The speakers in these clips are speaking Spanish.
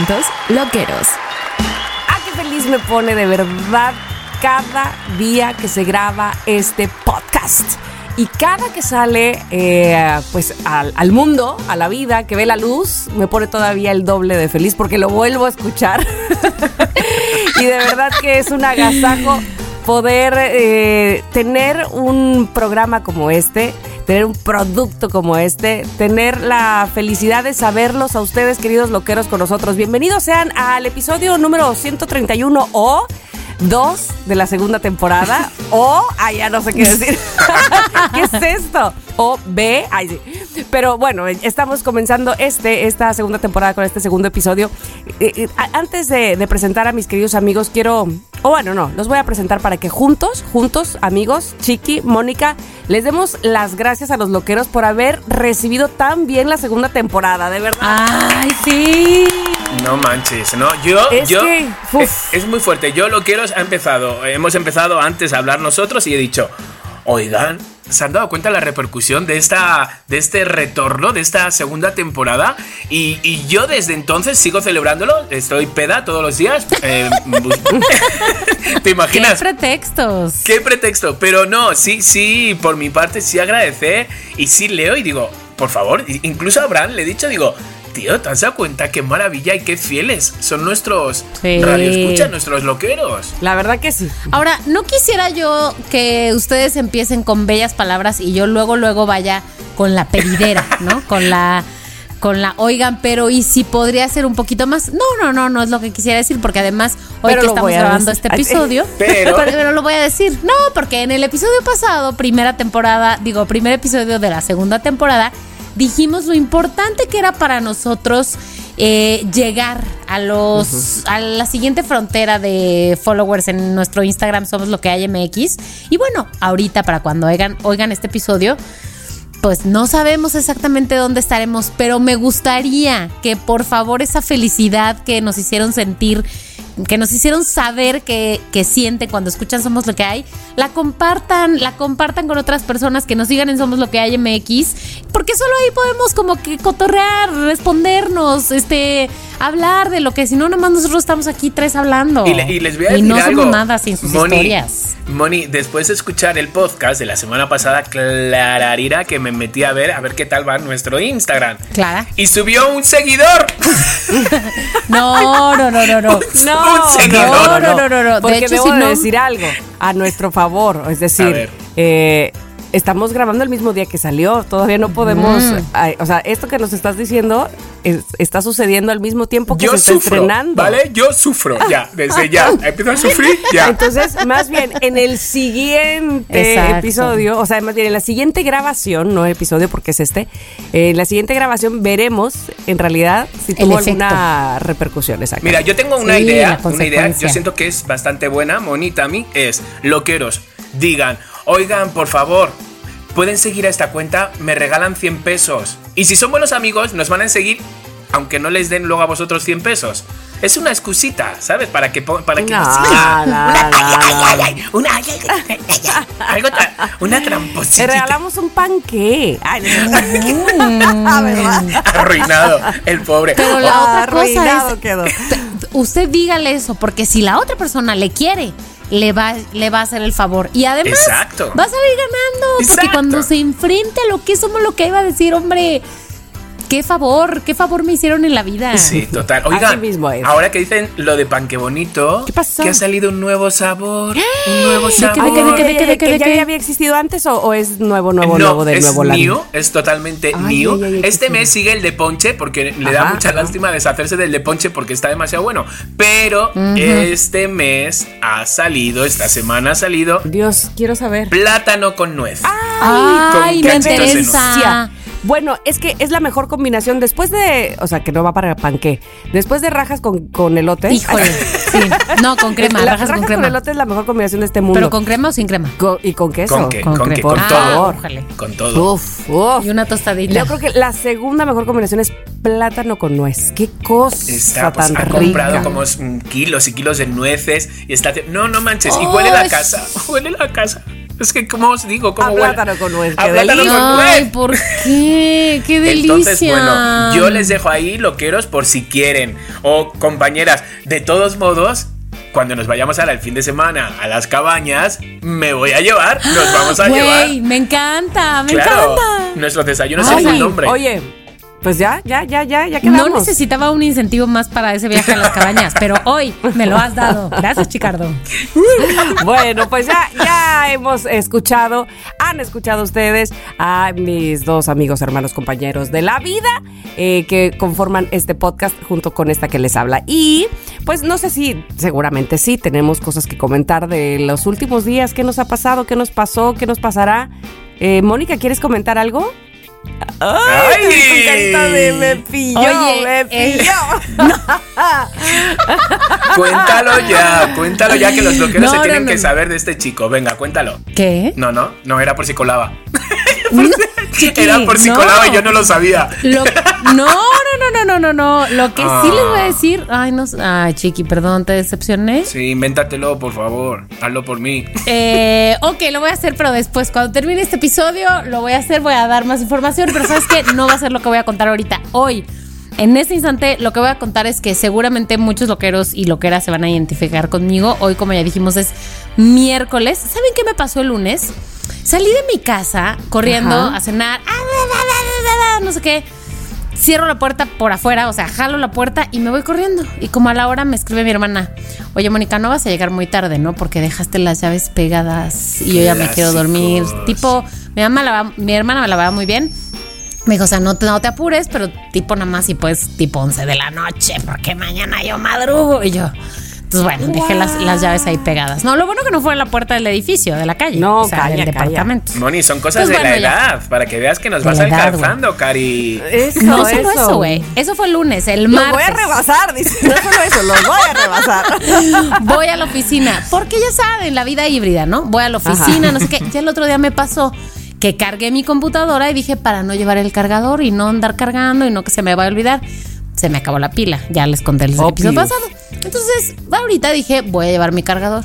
Inventos loqueros. ¡Ah, qué feliz me pone de verdad cada día que se graba este podcast! Y cada que sale eh, pues al, al mundo, a la vida, que ve la luz, me pone todavía el doble de feliz porque lo vuelvo a escuchar. y de verdad que es un agasajo poder eh, tener un programa como este, tener un producto como este, tener la felicidad de saberlos a ustedes, queridos loqueros, con nosotros. Bienvenidos sean al episodio número 131 o 2 de la segunda temporada o, ay, ya no sé qué decir. ¿Qué es esto? O B, ay, sí. Pero bueno, estamos comenzando este, esta segunda temporada con este segundo episodio. Eh, eh, antes de, de presentar a mis queridos amigos, quiero, o bueno, no, los voy a presentar para que juntos, juntos, amigos, Chiqui, Mónica, les demos las gracias a los loqueros por haber recibido tan bien la segunda temporada, de verdad. ¡Ay, sí! No manches, no, yo, Es yo, que, es, es muy fuerte. Yo lo quiero, ha empezado, hemos empezado antes a hablar nosotros y he dicho, oigan, ¿se han dado cuenta la repercusión de esta, de este retorno, de esta segunda temporada? Y, y yo desde entonces sigo celebrándolo, estoy peda todos los días. eh, bus- ¿Te ¡Qué imaginas? pretextos! ¿Qué pretexto? Pero no, sí, sí, por mi parte sí agradecer y sí leo y digo, por favor, incluso a Abraham le he dicho, digo, tío, ¿te has dado cuenta qué maravilla y qué fieles son nuestros Sí. radioescuchas, nuestros loqueros? La verdad que sí. Ahora, no quisiera yo que ustedes empiecen con bellas palabras y yo luego, luego vaya con la pedidera, ¿no? Con la. Con la, oigan, pero ¿y si podría ser un poquito más? No, no, no, no es lo que quisiera decir, porque además, hoy Pero que estamos grabando decir. este episodio, Pero- pero lo voy a decir. No, porque en el episodio pasado, primera temporada, digo, primer episodio de la segunda temporada, dijimos lo importante que era para nosotros eh, llegar a los a la siguiente frontera de followers en nuestro Instagram somos lo que hay MX y bueno ahorita para cuando oigan oigan este episodio pues no sabemos exactamente dónde estaremos, pero me gustaría que por favor esa felicidad que nos hicieron sentir, que nos hicieron saber que, que sienten cuando escuchan Somos lo que hay, la compartan, la compartan con otras personas que nos sigan en Somos lo que hay MX, porque solo ahí podemos como que cotorrear, respondernos, este, hablar de lo que si no nomás nosotros estamos aquí tres hablando. Y, le- y les voy a Y decir no algo. somos nada sin sus Moni, historias. Moni, después de escuchar el podcast de la semana pasada, clararira que me metí a ver, a ver qué tal va nuestro Instagram. Clara. Y subió un seguidor. No, no, no, no, no. No, Un seguidor. No, no, no, no, no. De Porque hecho, debo si no- decir algo a nuestro favor. Es A decir, ver. eh, estamos grabando el mismo día que salió. Todavía no podemos. ay, o sea, esto que nos estás diciendo es- está sucediendo al mismo tiempo que Yo se está sufro, estrenando. ¿vale? Yo sufro, ya, desde ya. Empiezo a sufrir, ya. Entonces, más bien, en el siguiente Exacto. episodio, o sea, más bien en la siguiente grabación, no episodio porque es este, en la siguiente grabación veremos en realidad si tuvo alguna repercusión. Exacto. Mira, yo tengo una Sí, idea, una idea, yo siento que es bastante buena, Monita, a mí, es loqueros, digan, oigan, por favor, pueden seguir a esta cuenta, me regalan 100 pesos. Y si son buenos amigos, nos van a seguir, aunque no les den luego a vosotros 100 pesos. Es una excusita, ¿sabes? Para que para que No, una, no, ay, ay, no. ay, ay, una, una Te tramposita. regalamos un panqué. Ay, no. ¿verdad? Arruinado, el pobre. Pero la Ah, otra cosa arruinado es, quedó. usted dígale eso, porque si la otra persona le quiere, le va, le va a hacer el favor. Y además Exacto. va a salir ganando, porque Exacto. cuando se enfrente a lo que somos lo que iba a decir, hombre, qué favor, qué favor me hicieron en la vida. Sí, total. Así Oigan, mismo es. ahora que dicen lo de pan que bonito, ¿Qué pasó? que ha salido un nuevo sabor, un nuevo qué, sabor. de qué, de qué, de qué, de ¿Que qué, de ya qué? había existido antes o, o es nuevo, nuevo, no, nuevo de es nuevo new, es totalmente Ay, new. ay, ay, qué este mes sigue el de ponche porque le da mucha ajá. lástima deshacerse del de ponche porque está demasiado bueno. Pero este mes ha salido, esta semana ha salido Dios, quiero saber. plátano con nuez. Ay, con me interesa. Bueno, es que es la mejor combinación después de, o sea, que no va para panqué. Después de rajas con, con elote. Híjole, sí. No, con crema, La- rajas con crema. elote es la mejor combinación de este mundo. ¿Pero con crema o sin crema? Y con queso. ¿Con qué? Con ¿Con. Con Ah, todo. Con todo. Uf, uf. Y una tostadita. Yo creo que la segunda mejor combinación es plátano con nuez. Qué cosa Está, pues, tan ha rica. comprado como kilos y kilos de nueces y está. No, no manches. Y huele la casa. Huele la casa. Es que, ¿cómo os digo? ¿Cómo A huele? plátano con nuez, A qué plátano con Ay, nuez. ¿por qué? ¡Qué delicia! Entonces, bueno, yo les dejo ahí loqueros por si quieren. O compañeras, de todos modos, cuando nos vayamos ahora el fin de semana a las cabañas, me voy a llevar, nos vamos a Güey, llevar. me encanta, me Claro, encanta. nuestro desayuno Ay, es el nombre. Oye, pues ya, ya, ya, ya, ya No quedamos. necesitaba un incentivo más para ese viaje a las cabañas, pero hoy me lo has dado. Gracias, Chicardo. Bueno, pues ya, ya hemos escuchado, han escuchado ustedes a mis dos amigos, hermanos, compañeros de la vida eh, que conforman este podcast junto con esta que les habla. Y pues no sé si, seguramente sí, tenemos cosas que comentar de los últimos días, qué nos ha pasado, qué nos pasó, qué nos pasará. Eh, Mónica, ¿quieres comentar algo? ¡Ay! Carita de me pilló, Oye, me eh, pilló. Cuéntalo ya, cuéntalo ya que los loqueros No, se no, tienen no. que saber de este chico. Venga, cuéntalo. ¿Qué? No, no, no era por si colaba. Era por si no. colaba y yo no lo sabía. Lo- no, no, no, no, no, no, no. Lo que sí Ah. les voy a decir. Ay, no. Ay, Chiqui, perdón, te decepcioné. Sí, invéntatelo, por favor. Hazlo por mí. Eh, ok, lo voy a hacer, pero después, cuando termine este episodio, lo voy a hacer, voy a dar más información, pero sabes que no va a ser lo que voy a contar ahorita. Hoy, en este instante, lo que voy a contar es que seguramente muchos loqueros y loqueras se van a identificar conmigo. Hoy, como ya dijimos, es miércoles. ¿Saben qué me pasó el lunes? Salí de mi casa corriendo Ajá. a cenar, ah, no sé qué. Cierro la puerta por afuera, o sea, jalo la puerta y me voy corriendo. Y como a la hora me escribe mi hermana, oye Mónica, no vas a llegar muy tarde, ¿no? Porque dejaste las llaves pegadas y yo ya me quiero dormir. Tipo, mi, mamá la va- mi hermana me la va muy bien. Me dijo, o sea, no te, no te apures, pero tipo nada más si puedes, tipo 11 de la noche, porque mañana yo madrugo. Y yo, entonces bueno, dejé las, las llaves ahí pegadas. No, lo bueno que no fue en la puerta del edificio, de la calle. No, o sea, calla, del calla. departamento. Moni, son cosas Pues de bueno, la ya. edad, para que veas que nos De vas alcanzando, Cari. Eso, No solo eso, güey. Eso fue el lunes, el Los martes. voy a rebasar, dice. No solo eso, los voy a rebasar. Voy a la oficina. Porque ya saben, la vida híbrida, ¿no? Voy a la oficina, Ajá. no sé qué. Ya el otro día me pasó que cargué mi computadora y dije para no llevar el cargador y no andar cargando y no que se me vaya a olvidar. Se me acabó la pila. Ya les conté el episodio pasado. Entonces, ahorita dije, voy a llevar mi cargador.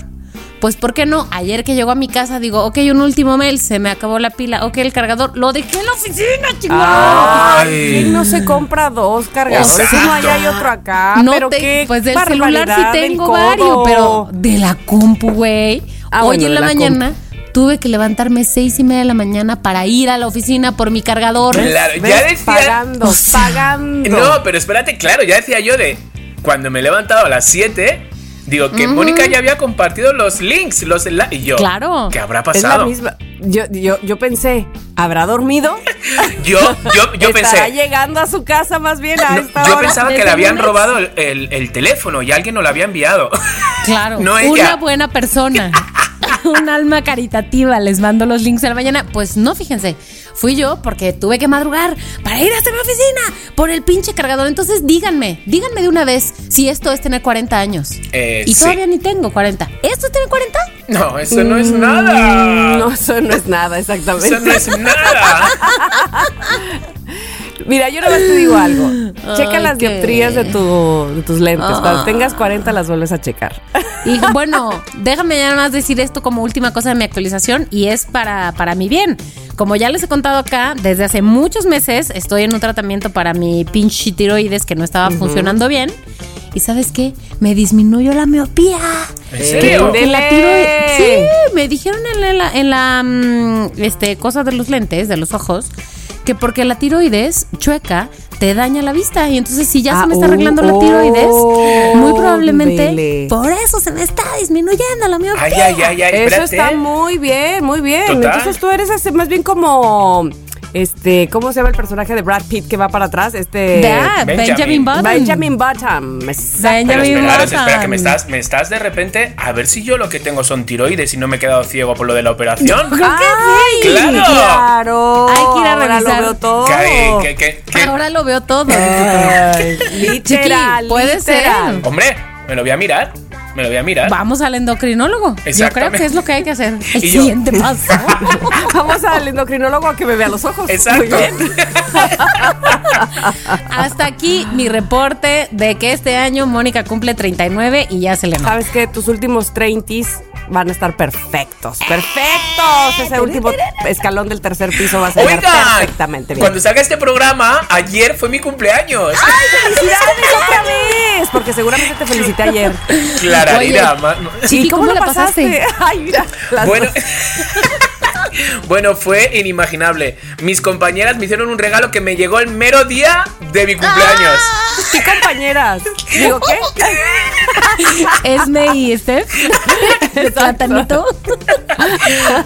Pues, ¿por qué no? Ayer que llegó a mi casa, digo, ok, un último mail, se me acabó la pila. Ok, el cargador, lo dejé en la oficina. Ay, ¿quién no se compra dos cargadores? Exacto. Uno allá y otro acá. No pero te- qué pues del celular sí tengo varios, pero de la compu, güey. Ah, Hoy bueno, en la mañana tuve que levantarme seis y media de la mañana para ir a la oficina por mi cargador. Claro, ya decía. Pagando, O sea, pagando. No, pero espérate, claro, ya decía yo de cuando me he levantado a las 7, digo que Mónica ya había compartido los links, los enla- y yo. Claro. ¿Qué habrá es la pasado? misma. Yo, yo, yo pensé, ¿habrá dormido? Yo, yo, yo Estará pensé. llegando a su casa más bien a no, esta yo hora. pensaba que le habían lunes. robado el, el- el teléfono y alguien nos lo había enviado. Claro, No ella. una buena persona. Un alma caritativa, les mando los links a la mañana. Pues no, fíjense, fui yo porque tuve que madrugar para ir hasta mi oficina por el pinche cargador. Entonces díganme, díganme de una vez si esto es tener 40 años. Eh, y sí. todavía ni tengo 40. ¿Esto es tener 40? No, eso no es Mm, nada. No, eso no es nada, exactamente. Eso no es nada. Mira, yo nada más te digo algo. Checa Ay, las qué- dioptrías de, tu, de tus lentes. Cuando Ah. tengas 40 las vuelves a checar. Y bueno, déjame ya nada más decir esto como última cosa de mi actualización y es para, para mi bien. Como ya les he contado acá, desde hace muchos meses estoy en un tratamiento para mi pinche tiroides que no estaba funcionando bien. ¿Y sabes qué? Me disminuyó la miopía. Sí, me dijeron en la, en la mm, este, cosa de los lentes, de los ojos, que porque la tiroides chueca te daña la vista. Y entonces, si ya Ah, se me está oh, arreglando la tiroides, oh, muy probablemente vele. por eso se me está disminuyendo la miopía. Ay, ay, ay, ay, Eso espérate. está muy bien, muy bien. Total. Entonces tú eres así, más bien como este, ¿cómo se llama el personaje de Brad Pitt que va para atrás? Este Benjamin. Benjamin Button. Benjamin Button. Benjamin esperaros, Button. espera, que me estás, me estás de repente. A ver si yo lo que tengo son tiroides y no me he quedado ciego por lo de la operación. Creo que sí. ¡Claro! Claro. Hay que ir a Ahora revisar. lo veo todo. Que- que- que- Ahora lo veo todo. Ay, literal, Chiqui, puede literal. ser. Hombre, me lo voy a mirar. Me lo voy a mirar. Vamos al endocrinólogo. Yo creo que es lo que hay que hacer. El Y yo- siguiente paso. Vamos al endocrinólogo a que me vea los ojos. Muy Exacto. bien. Hasta aquí mi reporte de que este año Mónica cumple 39 y ya se le nota. Sabes que tus últimos 30 van a estar perfectos. Perfectos. Ese último escalón del tercer piso va a ser perfectamente bien. cuando salga este programa, ayer fue mi cumpleaños. ¡Felicidades otra vez! Porque seguramente te felicité ayer. Clararira, Oye, ma- Chiqui, ¿cómo la pasaste? Ay, mira. Bueno. bueno, fue inimaginable. Mis compañeras me hicieron un regalo que me llegó el mero día de mi cumpleaños. ¿Qué compañeras? Digo, ¿qué? Esme y Steph. Platanito.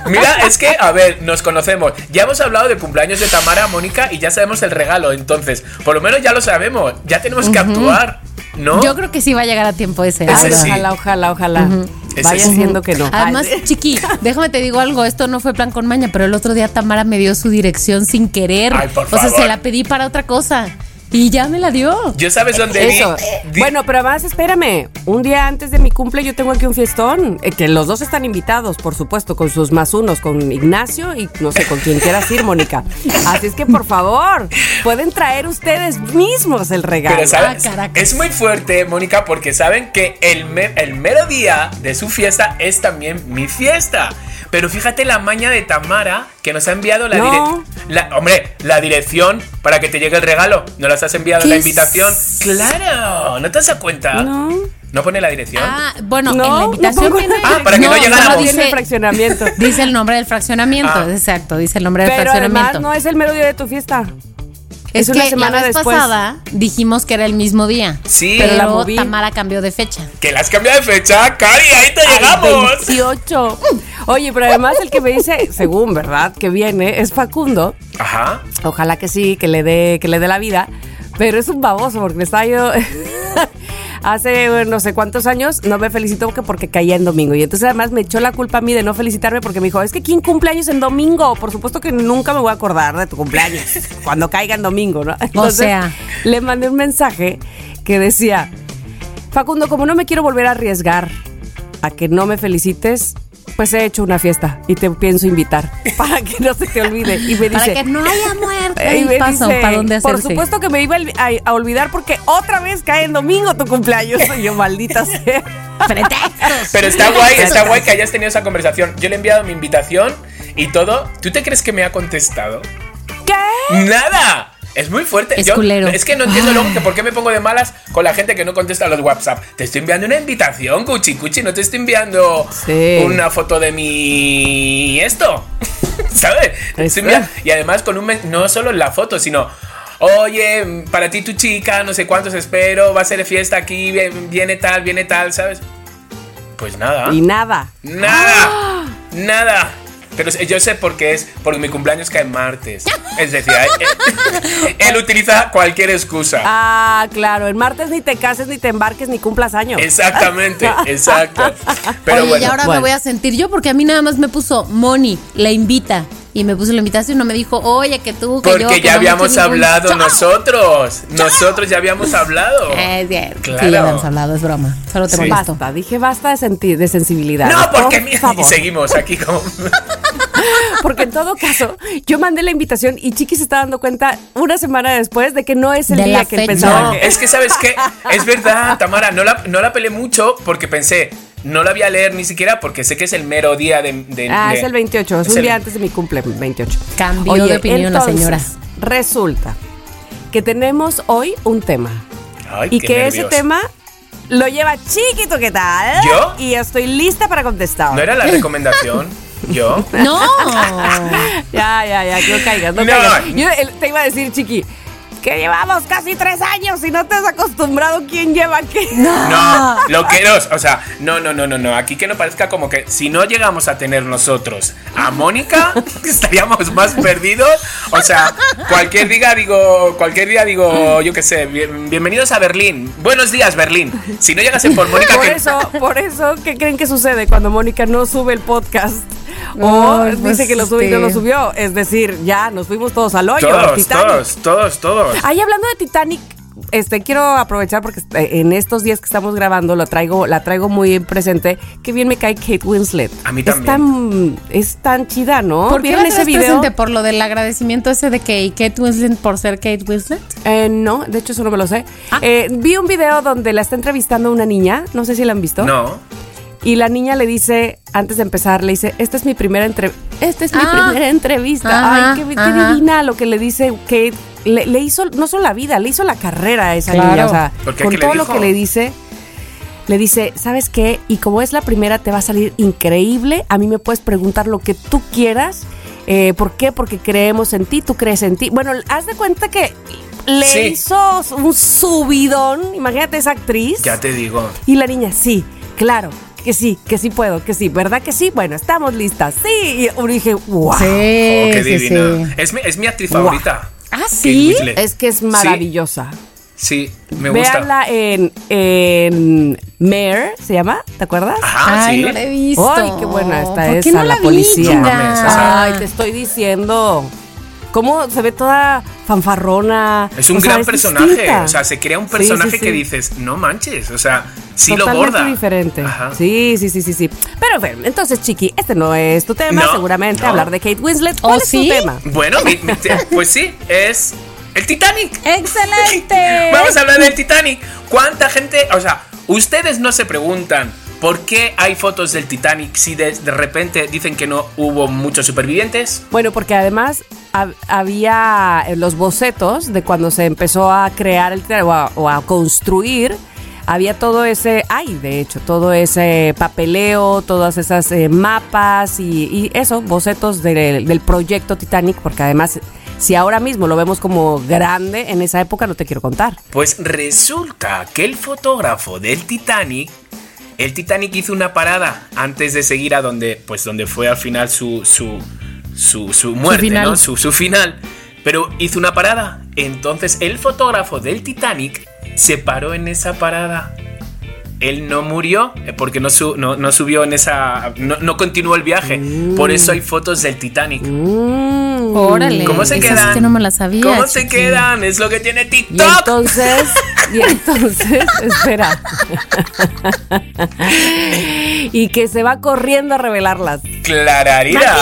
Mira, es que, a ver, nos conocemos. Ya hemos hablado de cumpleaños de Tamara, Mónica, y ya sabemos el regalo. Entonces, por lo menos ya lo sabemos. Ya tenemos que actuar, ¿no? Yo creo que sí va a llegar a tiempo ese. Ese sí. Ojalá, ojalá, ojalá. Sí. siendo que no. Además, Chiqui, déjame te digo algo, esto no fue plan con maña, pero el otro día Tamara me dio su dirección sin querer. Ay, por o sea, se la pedí para otra cosa y ya me la dio. Yo sabes dónde Eso. di- Bueno, pero además, espérame. Un día antes de mi cumple, yo tengo aquí un fiestón. eh, que los dos están invitados, por supuesto, con sus más unos, con Ignacio y no sé con quién quieras ir, Mónica. Así es que, por favor, pueden traer ustedes mismos el regalo. Pero ¿sabes? Ah, es muy fuerte, Mónica, porque saben que el, me- el mero día de su fiesta es también mi fiesta. Pero fíjate la maña de Tamara que nos ha enviado la No. dirección. Hombre, la dirección para que te llegue el regalo. ¿No las has enviado ¿Qué la es? invitación? ¡Claro! ¿No te has dado cuenta? No. ¿No pone la dirección? Ah, bueno, No, en la no invitación viene. Ah, para que no llegáramos. solo Tiene el dice, fraccionamiento. dice el nombre del fraccionamiento, Ah. exacto, dice el nombre del Pero además fraccionamiento. no es el mero día de tu fiesta. Es es una que semana la vez después. pasada dijimos que era el mismo día. Sí. pero Pero la moví. Tamara cambió de fecha. Que la has cambiado de fecha, Cari, ahí te llegamos. 28. Oye, pero además el que me dice, según, ¿verdad? Que viene es Facundo. Ajá. Ojalá que sí, que le dé, que le dé la vida. Pero es un baboso porque me estaba yo. Hace no sé cuántos años no me felicitó porque, porque caía en domingo. Y entonces además me echó la culpa a mí de no felicitarme porque me dijo, es que ¿quién cumpleaños en domingo? Por supuesto que nunca me voy a acordar de tu cumpleaños cuando caiga en domingo, ¿no? Entonces, sea. le mandé un mensaje que decía, Facundo, como no me quiero volver a arriesgar a que no me felicites, pues he hecho una fiesta y te pienso invitar para que no se te olvide. Y me Para dice, que no haya muerte y y me paso dice, para dónde hacerse. Por supuesto que me iba a, a olvidar porque otra vez cae en domingo tu cumpleaños. Y yo, maldita sea. Pretextos. Pero está guay, está guay que hayas tenido esa conversación. Yo le he enviado mi invitación y todo. ¿Tú te crees que me ha contestado? ¿Qué? ¡Nada! Es muy fuerte. Es Yo- culero. Es que no entiendo luego que por qué me pongo de malas con la gente que no contesta los WhatsApp. Te estoy enviando una invitación, Cuchi Cuchi. No te estoy enviando Sí. una foto de mi. esto. ¿Sabes? Y además con un. No solo la foto, sino. Oye, para ti tu chica, no sé cuántos espero, va a ser fiesta aquí, viene tal, viene tal, ¿sabes? Pues nada. Y nada. Nada, nada. Pero yo sé por qué es, porque mi cumpleaños cae en martes. Es decir, él, él utiliza cualquier excusa. Ah, claro. El martes ni te cases, ni te embarques, ni cumplas años. Exactamente, exacto. Pero Oye, bueno, y ahora me voy a sentir yo porque a mí nada más me puso Moni, la invita. Y me puso la invitación y no me dijo, oye, que tú, que yo. porque que ya no habíamos ningún hablado chao". nosotros. Nosotros ya habíamos hablado. Es cierto. Claro. Sí, ya habíamos hablado, es broma. Solo te Sí. Basta, dije basta de, senti- de sensibilidad. No, porque Por mi- y seguimos aquí como. Porque en todo caso, yo mandé la invitación y Chiqui se está dando cuenta una semana después de que no es el De día que él pensaba No, es que sabes qué, es verdad, Tamara, no la, no la pelé mucho porque pensé, no la voy a leer ni siquiera porque sé que es el mero día de. de- Ah, de- es el 28, es, es un el- día antes de mi cumple, 28. Cambió de opinión la señora. Resulta que tenemos hoy un tema Ay, y qué que ese nervios. tema lo lleva Chiquito, ¿qué tal? ¿Yo? Y estoy lista para contestar. ¿No era la recomendación? ¿Yo? No. Ya, ya, ya, que no caigas, no, No. caigas. Yo el- te iba a decir, Chiqui, que llevamos casi tres años y no te has acostumbrado quién lleva qué. No, loqueros, o sea, no, no, no, no, no. Aquí que no parezca como que si no llegamos a tener nosotros a Mónica, estaríamos más perdidos. O sea, cualquier día digo, cualquier día digo, yo qué sé, bien- bienvenidos a Berlín. Buenos días, Berlín. Si no llegasen por Mónica, Por que- eso, por eso, ¿qué creen que sucede cuando Mónica no sube el podcast? O pues, dice que lo subió y no este- lo subió. Es decir, ya nos fuimos todos al hoyo. todos, Titanic. todos, todos, todos. Ahí hablando de Titanic, este quiero aprovechar porque este, en estos días que estamos grabando lo traigo, la traigo muy en presente. Que bien me cae Kate Winslet. A mí Es también. tan, es tan chida, ¿no? ¿Por qué ¿Vieron la ese video? presente? ¿Por lo del agradecimiento ese de que Kate Winslet por ser Kate Winslet? Eh, no, de hecho eso no me lo sé. Ah. Eh, vi un video donde la está entrevistando una niña, no sé si la han visto. No. Y la niña le dice, antes de empezar, le dice, esta es mi primera entrevista. Esta es mi Ah. primera entrevista. Ajá, Ay, qué, divina lo que le dice Kate. Le, le hizo, no solo la vida, le hizo la carrera a esa Claro. niña. O sea, con ¿Qué le todo lo que le dice, le dice, ¿sabes qué? Y como es la primera, te va a salir increíble. A mí me puedes preguntar lo que tú quieras. Eh, ¿Por qué? Porque creemos en ti, tú crees en ti. Bueno, haz de cuenta que le Sí. hizo un subidón. Imagínate esa actriz. Ya te digo. Y la niña, sí, claro, que sí, que sí puedo, que sí, ¿verdad que sí? Bueno, estamos listas, sí. Y dije, wow. Oh, qué sí, divina. sí. Es, mi, es mi actriz Guau. favorita. Ah, sí. Es que es maravillosa. Sí, me gusta. Véanla en, en Mare, ¿se llama? ¿Te acuerdas? Ajá, Ay, sí. no la he visto. Ay, qué buena está ¿Por esa, qué no la la, policía. Vi, chinga? esa- Ay, te estoy diciendo. ¿Cómo se ve toda fanfarrona? Es un O sea, gran es personaje. distinta. O sea, se crea un Sí, sí, personaje sí. que dices, no manches. O sea, sí lo borda. diferente. Ajá. Sí, sí, sí, sí, sí. Pero bueno, entonces, Chiqui, este no es tu tema, No, seguramente no. hablar de Kate Winslet. ¿Oh, ¿Cuál es sí? tu tema? Bueno, mi- mi- pues sí, es el Titanic. ¡Excelente! Vamos a hablar del Titanic. ¿Cuánta gente, o sea, ustedes no se preguntan por qué hay fotos del Titanic si de, de repente dicen que no hubo muchos supervivientes? Bueno, porque además hab- había eh, los bocetos de cuando se empezó a crear el Titanic o a, o a construir. Había todo ese, hay de hecho, todo ese papeleo, todas esas eh, mapas y, y eso, bocetos del, del proyecto Titanic, porque además, si ahora mismo lo vemos como grande, en esa época no te quiero contar. Pues resulta que el fotógrafo del Titanic, el Titanic hizo una parada antes de seguir a donde, pues donde fue al final su, su, su, su muerte, final. ¿no? Su, su final. Pero hizo una parada. Entonces el fotógrafo del Titanic se paró en esa parada. Él no murió eh, porque no, su- no, no subió en esa... No, no continuó el viaje. Por eso hay fotos del Titanic. Mm. Órale. ¿Cómo se esa quedan? sí que no me la sabía. ¿Cómo se chiqui. quedan? Es lo que tiene Y TikTok. entonces, y entonces, espera. y que se va corriendo a revelarlas. Clararira.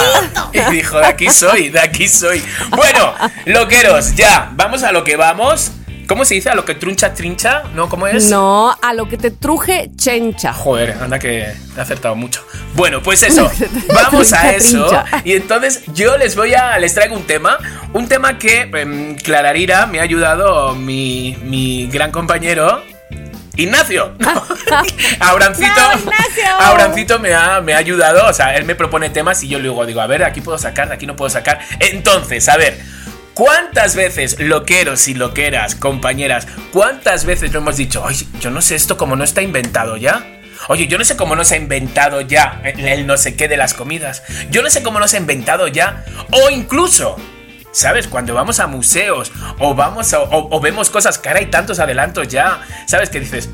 Y dijo, de aquí soy, de aquí soy. Bueno, loqueros, ya, vamos a lo que vamos. ¿Cómo se dice? ¿A lo que truncha, trincha? ¿No? ¿Cómo es? No, a lo que te truje chencha. Joder, anda que he acertado mucho. Bueno, pues eso, vamos a eso. trincha. Y entonces yo les voy a, les traigo un tema, un tema que em, Clararira me ha ayudado mi, mi gran compañero. Ignacio. Abrancito. ¡No, Ignacio! Abrancito me ha, me ha ayudado. O sea, él me propone temas y yo luego digo, a ver, aquí puedo sacar, de aquí no puedo sacar. Entonces, a ver, ¿cuántas veces, loqueros y loqueras, compañeras, cuántas veces lo hemos dicho, oye, yo no sé esto como no está inventado ya? Oye, yo no sé cómo no se ha inventado ya el, no sé qué de las comidas. Yo no sé cómo no se ha inventado ya. O incluso, ¿Sabes? Cuando vamos a museos o vamos a- o, o vemos cosas que ahora hay tantos adelantos ya, ¿sabes? Que dices,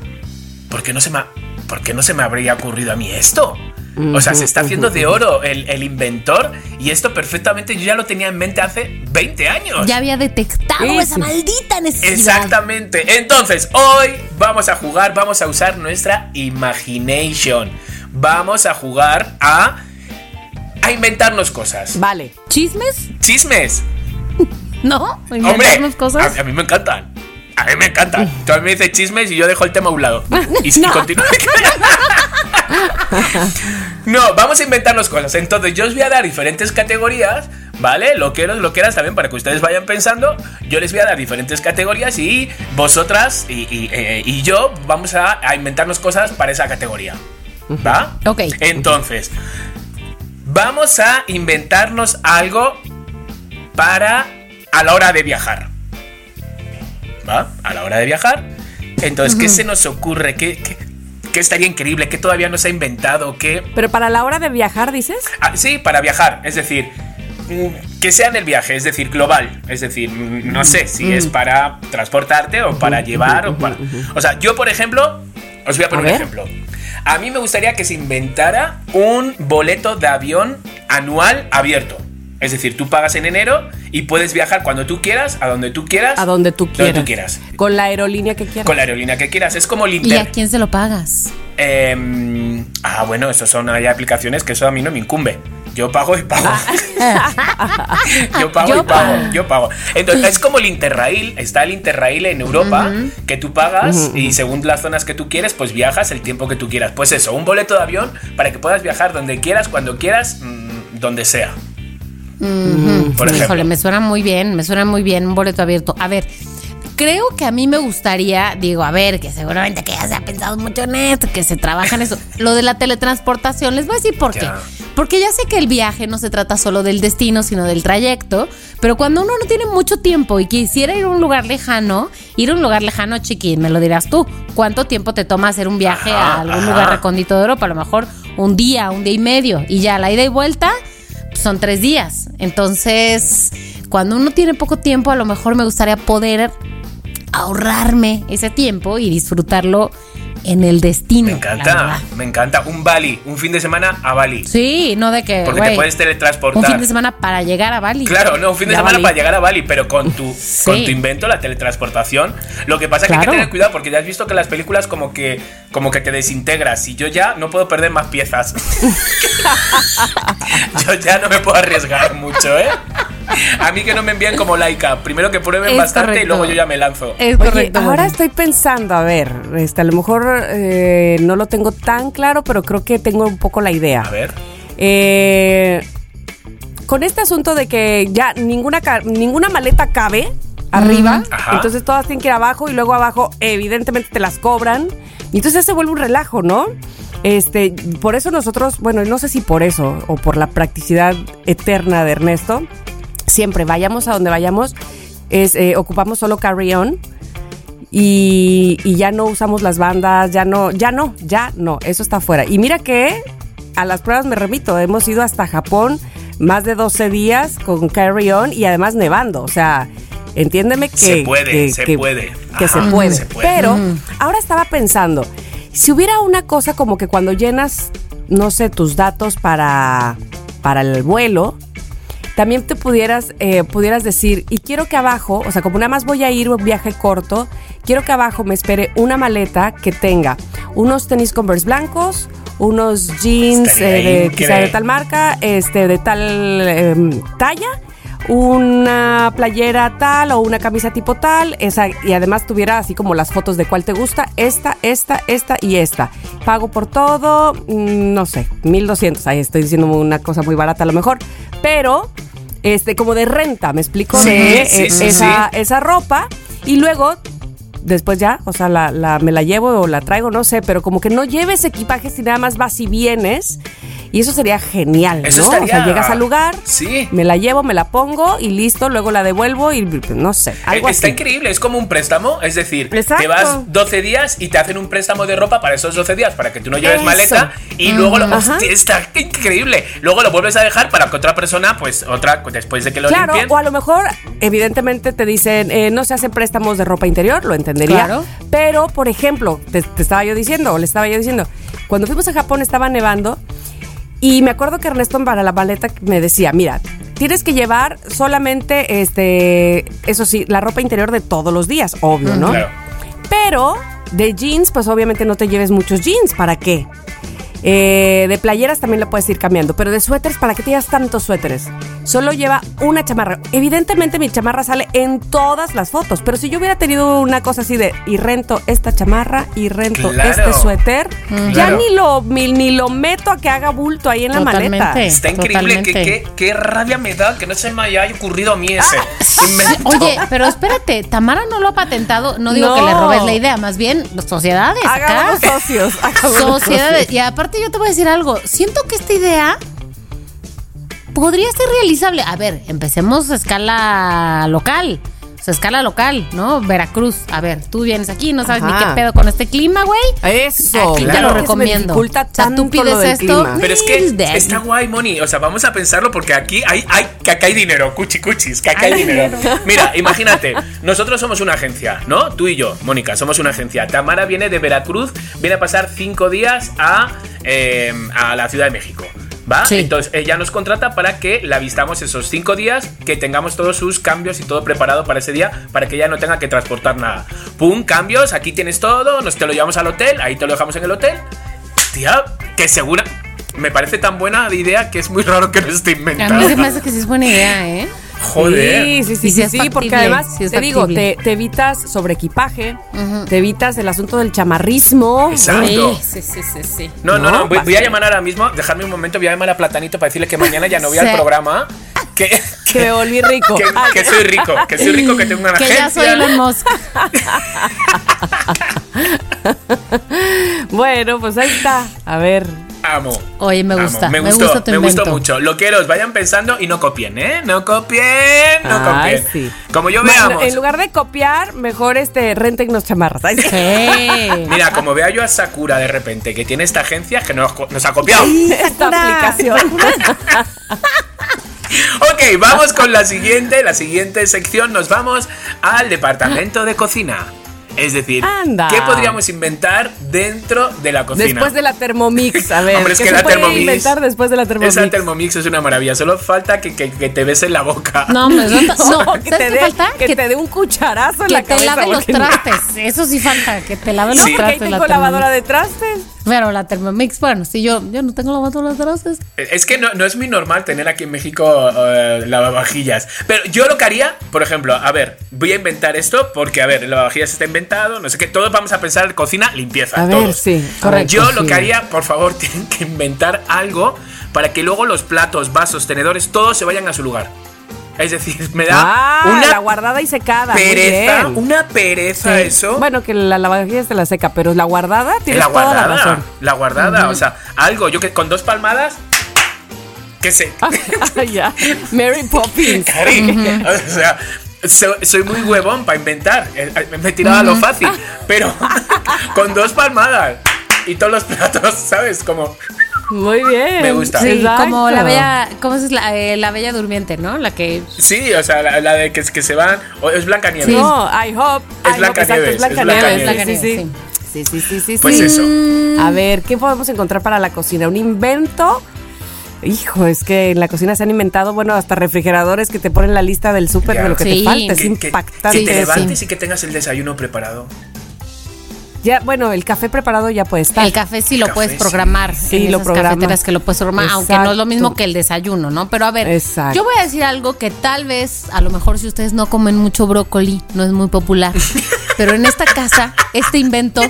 ¿por qué no se me, por qué no se me habría ocurrido a mí esto? O sea, se está haciendo de oro el, el inventor y esto perfectamente yo ya lo tenía en mente hace 20 años. Ya había detectado esa maldita necesidad. Exactamente. Entonces, hoy vamos a jugar, vamos a usar nuestra imagination. Vamos a jugar a a inventarnos cosas. Vale. ¿Chismes? Chismes. ¿No? Hombre, ¿Inventarnos cosas? A, a mí me encantan. A mí me encantan. Tú a mí me dices chismes y yo dejo el tema a un lado. Y, y continúo. no, vamos a inventarnos cosas. Entonces, yo os voy a dar diferentes categorías, ¿vale? Loqueros, loqueras también para que ustedes vayan pensando. Yo les voy a dar diferentes categorías y vosotras y, y, eh, y yo vamos a, a inventarnos cosas para esa categoría. ¿Va? Ok. Entonces, vamos a inventarnos algo para a la hora de viajar. ¿va? A la hora de viajar. Entonces, ¿qué se nos ocurre? ¿Qué, qué, qué estaría increíble? ¿Qué todavía no se ha inventado? ¿Qué? Pero para la hora de viajar, dices. Ah, sí, para viajar. Es decir, mm, que sea en el viaje, es decir, global. Es decir, mm, no sé si es para transportarte o para llevar o para. O sea, yo, por ejemplo, os voy a poner A un ejemplo. A mí me gustaría que se inventara un boleto de avión anual abierto. Es decir, tú pagas en enero y puedes viajar cuando tú quieras, a donde tú quieras. A donde tú quieras. Donde tú quieras. Con la aerolínea que quieras. Con la aerolínea que quieras. Es como el ¿Y a quién se lo pagas? Em, ah, bueno, eso son hay aplicaciones que eso a mí no me incumbe. Yo pago y pago. yo pago Yo y pago, pago. yo pago. Entonces, es como el Interrail. Está el Interrail en Europa que tú pagas y según las zonas que tú quieres, pues viajas el tiempo que tú quieras. Pues eso, un boleto de avión para que puedas viajar donde quieras, cuando quieras, mm, donde sea. Por ejemplo. Híjole, me suena muy bien, me suena muy bien un boleto abierto. A ver, creo que a mí me gustaría, digo, a ver, que seguramente que ya se ha pensado mucho en esto, que se trabaja en eso. Lo de la teletransportación, les voy a decir por qué. Porque ya sé que el viaje no se trata solo del destino, sino del trayecto, pero cuando uno no tiene mucho tiempo y quisiera ir a un lugar lejano, ir a un lugar lejano, chiqui, me lo dirás tú, ¿cuánto tiempo te toma hacer un viaje Ajá, a algún ajá. lugar recóndito de Europa? A lo mejor un día, un día y medio, y ya la ida y vuelta son tres días. Entonces, cuando uno tiene poco tiempo, a lo mejor me gustaría poder ahorrarme ese tiempo y disfrutarlo en el destino. Me encanta, me encanta. Un Bali, un fin de semana a Bali. Sí, no de que. Porque te güey, puedes teletransportar. Un fin de semana para llegar a Bali. Claro, no, un fin de semana Bali. para llegar a Bali, pero con tu, Sí. con tu invento, la teletransportación. Lo que pasa es que hay que Claro. tener cuidado porque ya has visto que las películas como que, como que te desintegras y yo ya no puedo perder más piezas. yo ya no me puedo arriesgar mucho, ¿eh? A mí que no me envíen como laica. Primero que prueben Es bastante y luego yo ya me lanzo. Es Oye, correcto. ahora estoy pensando, a ver, este, a lo mejor eh, no lo tengo tan claro, pero creo que tengo un poco la idea. A ver. Eh, con este asunto de que ya ninguna, ninguna maleta cabe arriba, Ajá. entonces todas tienen que ir abajo y luego abajo evidentemente te las cobran y entonces se vuelve un relajo, ¿no? Este, por eso nosotros, bueno, no sé si por eso o por la practicidad eterna de Ernesto, siempre vayamos a donde vayamos, es, eh, ocupamos solo carry-on y, y ya no usamos las bandas, ya no, ya no, ya no, eso está fuera. Y mira que a las pruebas me remito, hemos ido hasta Japón más de 12 días con carry on y además nevando, o sea, entiéndeme que Se puede, que- se que- puede. que se puede. se puede. Pero ahora estaba pensando, si hubiera una cosa como que cuando llenas, no sé, tus datos para para el vuelo, también te pudieras, eh, pudieras decir, y quiero que abajo, o sea, como nada más voy a ir un viaje corto, quiero que abajo me espere una maleta que tenga unos tenis Converse blancos, unos jeans eh, de, quizá de tal marca, este, de tal em, talla, una playera tal o una camisa tipo tal, esa, y además tuviera así como las fotos de cuál te gusta, esta, esta, esta y esta. Pago por todo, mm, no sé, 1200, ahí estoy diciendo una cosa muy barata a lo mejor, pero este como de renta, ¿me explico? Sí, de sí, eh, sí, esa, sí. esa ropa y luego después ya, o sea, la, la- me la llevo o la traigo, no sé, pero como que no lleves equipaje si nada más vas y vienes. Y eso sería genial, Eso ¿no? O sea, estaría- llegas al lugar, Sí. me la llevo, me la pongo y listo, luego la devuelvo y no sé, algo Eh, Está así. increíble, es como un préstamo, es decir, Exacto. te vas 12 días y te hacen un préstamo de ropa para esos 12 días para que tú no lleves Eso. maleta y luego lo. Hostia, está increíble. Luego lo vuelves a dejar para que otra persona, pues otra, después de que lo Claro, limpien. o a lo mejor, evidentemente te dicen, eh, no se hacen préstamos de ropa interior, lo entendería. Claro. Pero, por ejemplo, te, te estaba yo diciendo, o le estaba yo diciendo, cuando fuimos a Japón estaba nevando y me acuerdo que Ernesto para la maleta me decía, mira, tienes que llevar solamente, este, eso sí, la ropa interior de todos los días, obvio, ¿no? Claro. Pero de jeans, pues obviamente no te lleves muchos jeans. ¿Para qué? Eh, de playeras también lo puedes ir cambiando. Pero de suéteres, ¿para qué te llevas tantos suéteres? Solo lleva una chamarra. Evidentemente mi chamarra sale en todas las fotos. Pero si yo hubiera tenido una cosa así de y rento esta chamarra y rento Claro. este suéter, ya Claro. ni lo, ni, ni lo meto a que haga bulto ahí en la Totalmente. maleta. Está increíble, qué rabia me da que no se me haya ocurrido a mí ese Ah, invento. Oye, pero espérate, Tamara no lo ha patentado. No digo No. que le robes la idea, más bien sociedades. acá. Hagámonos socios. hagámonos Sociedades. socios. Y aparte yo te voy a decir algo. Siento que esta idea podría ser realizable. A ver, empecemos a escala local. Escala local, ¿no? Veracruz. A ver, tú vienes aquí, no sabes ni qué pedo con este clima, güey. Eso. Aquí te lo Es que me recomiendo. dificulta O sea, tú tanto pides lo del esto. clima. Pero es que está guay, Moni. O sea, vamos a pensarlo porque aquí hay, hay, que acá hay dinero, cuchi cuchis, que acá hay dinero. Mira, imagínate, nosotros somos una agencia, ¿no? Tú y yo, Mónica, somos una agencia. Tamara viene de Veracruz, viene a pasar cinco días a, eh, a la Ciudad de México. ¿Va? Sí. Entonces ella nos contrata para que la vistamos esos cinco días, que tengamos todos sus cambios y todo preparado para ese día, para que ella no tenga que transportar nada. Pum, cambios, aquí tienes todo, nos te lo llevamos al hotel, ahí te lo dejamos en el hotel. Tía, que segura. Me parece tan buena de idea que es muy raro que no esté A inventado. mí se me hace que sí es buena idea, ¿eh? Joder. Sí, sí, sí, sí, sí, porque además, si es te digo, te, te evitas sobreequipaje, te evitas el asunto del chamarrismo. Exacto. Sí, sí, sí, sí, sí. No, no, No, no. Voy, voy a llamar ahora mismo, dejarme un momento, voy a llamar a Platanito para decirle que mañana ya no voy al Sí. programa. Que, Que me volví rico. que, Ah, que soy rico, que soy rico, que tengo una Que agencia. ya soy Elon Musk. Bueno, pues ahí está. A ver. Amo. Oye, me Amo. gusta. Me Me, gustó, gusta tu me gustó mucho. Loqueros, vayan pensando y no copien, ¿eh? No copien, no Ay, copien. sí. Como yo Bueno, veamos. En lugar de copiar, mejor este renten unos chamarras. Ay, sí. Sí. Mira, como vea yo a Sakura de repente que tiene esta agencia que nos, nos ha copiado. Esta aplicación. Ok, vamos con la siguiente, la siguiente sección. Nos vamos al departamento de cocina. Es decir, Anda. ¿qué podríamos inventar dentro de la cocina? Después de la Thermomix, a ver. Hombre, es ¿qué que se la puede Thermomix- inventar después de la Thermomix? Esa Thermomix es una maravilla. Solo falta que, que- que te bese en la boca. No, hombre, no, no, No, que ¿sabes te falta? que Que, te dé un cucharazo en que la te cabeza. lave los porque no- trastes. Eso sí falta, que te lave los ahí trastes. la tengo lavadora de trastes. Pero la Thermomix, bueno, si yo, yo no tengo lavadora de trastes. Es que no, no es muy normal tener aquí en México eh, lavavajillas. Pero yo lo que haría, por ejemplo, a ver, voy a inventar esto porque, a ver, el lavavajillas está inventado, no sé qué, todos vamos a pensar en cocina, limpieza. A ver, todos. sí, correcto, Yo lo que haría, por favor, tienen que inventar algo para que luego los platos, vasos, tenedores, todos se vayan a su lugar. Es decir, me da Ah, una la guardada y secada. pereza, una pereza Sí. eso. Bueno, que la lavavajillas te la seca, pero la guardada tienes la toda la guardada, razón. la guardada, o sea, algo, yo que con dos palmadas, que se, Ah, ya. Mary Poppins. Cari, o sea, so- soy muy huevón para inventar. Eh, eh, Me he tirado a lo fácil, pero con dos palmadas y todos los platos, ¿sabes? Como Muy bien. Me gusta. Sí, Exacto. como la bella, ¿cómo es la, eh, la bella durmiente, no? La que sí, o sea, la, la de que, que se van, o es Blanca Nieves. Sí. No, I hope. Es Blanca Nieves, es Blanca es Blanca Nieves. Sí, sí, sí. Sí, sí, sí, sí, Pues sí. eso. A ver, ¿qué podemos encontrar para la cocina? ¿Un invento? Hijo, es que en la cocina se han inventado, bueno, hasta refrigeradores que te ponen la lista del súper de lo que Sí. te falta. Es Que, impactante. que te sí. levantes y que tengas el desayuno preparado. Ya, bueno, el café preparado ya puede estar. el café sí lo Café, puedes programar. Sí, en lo esas programas. cafeteras que lo puedes programar, aunque no es lo mismo que el desayuno, ¿no? Pero a ver, Exacto. yo voy a decir algo que tal vez, a lo mejor si ustedes no comen mucho brócoli, no es muy popular. pero en esta casa, este invento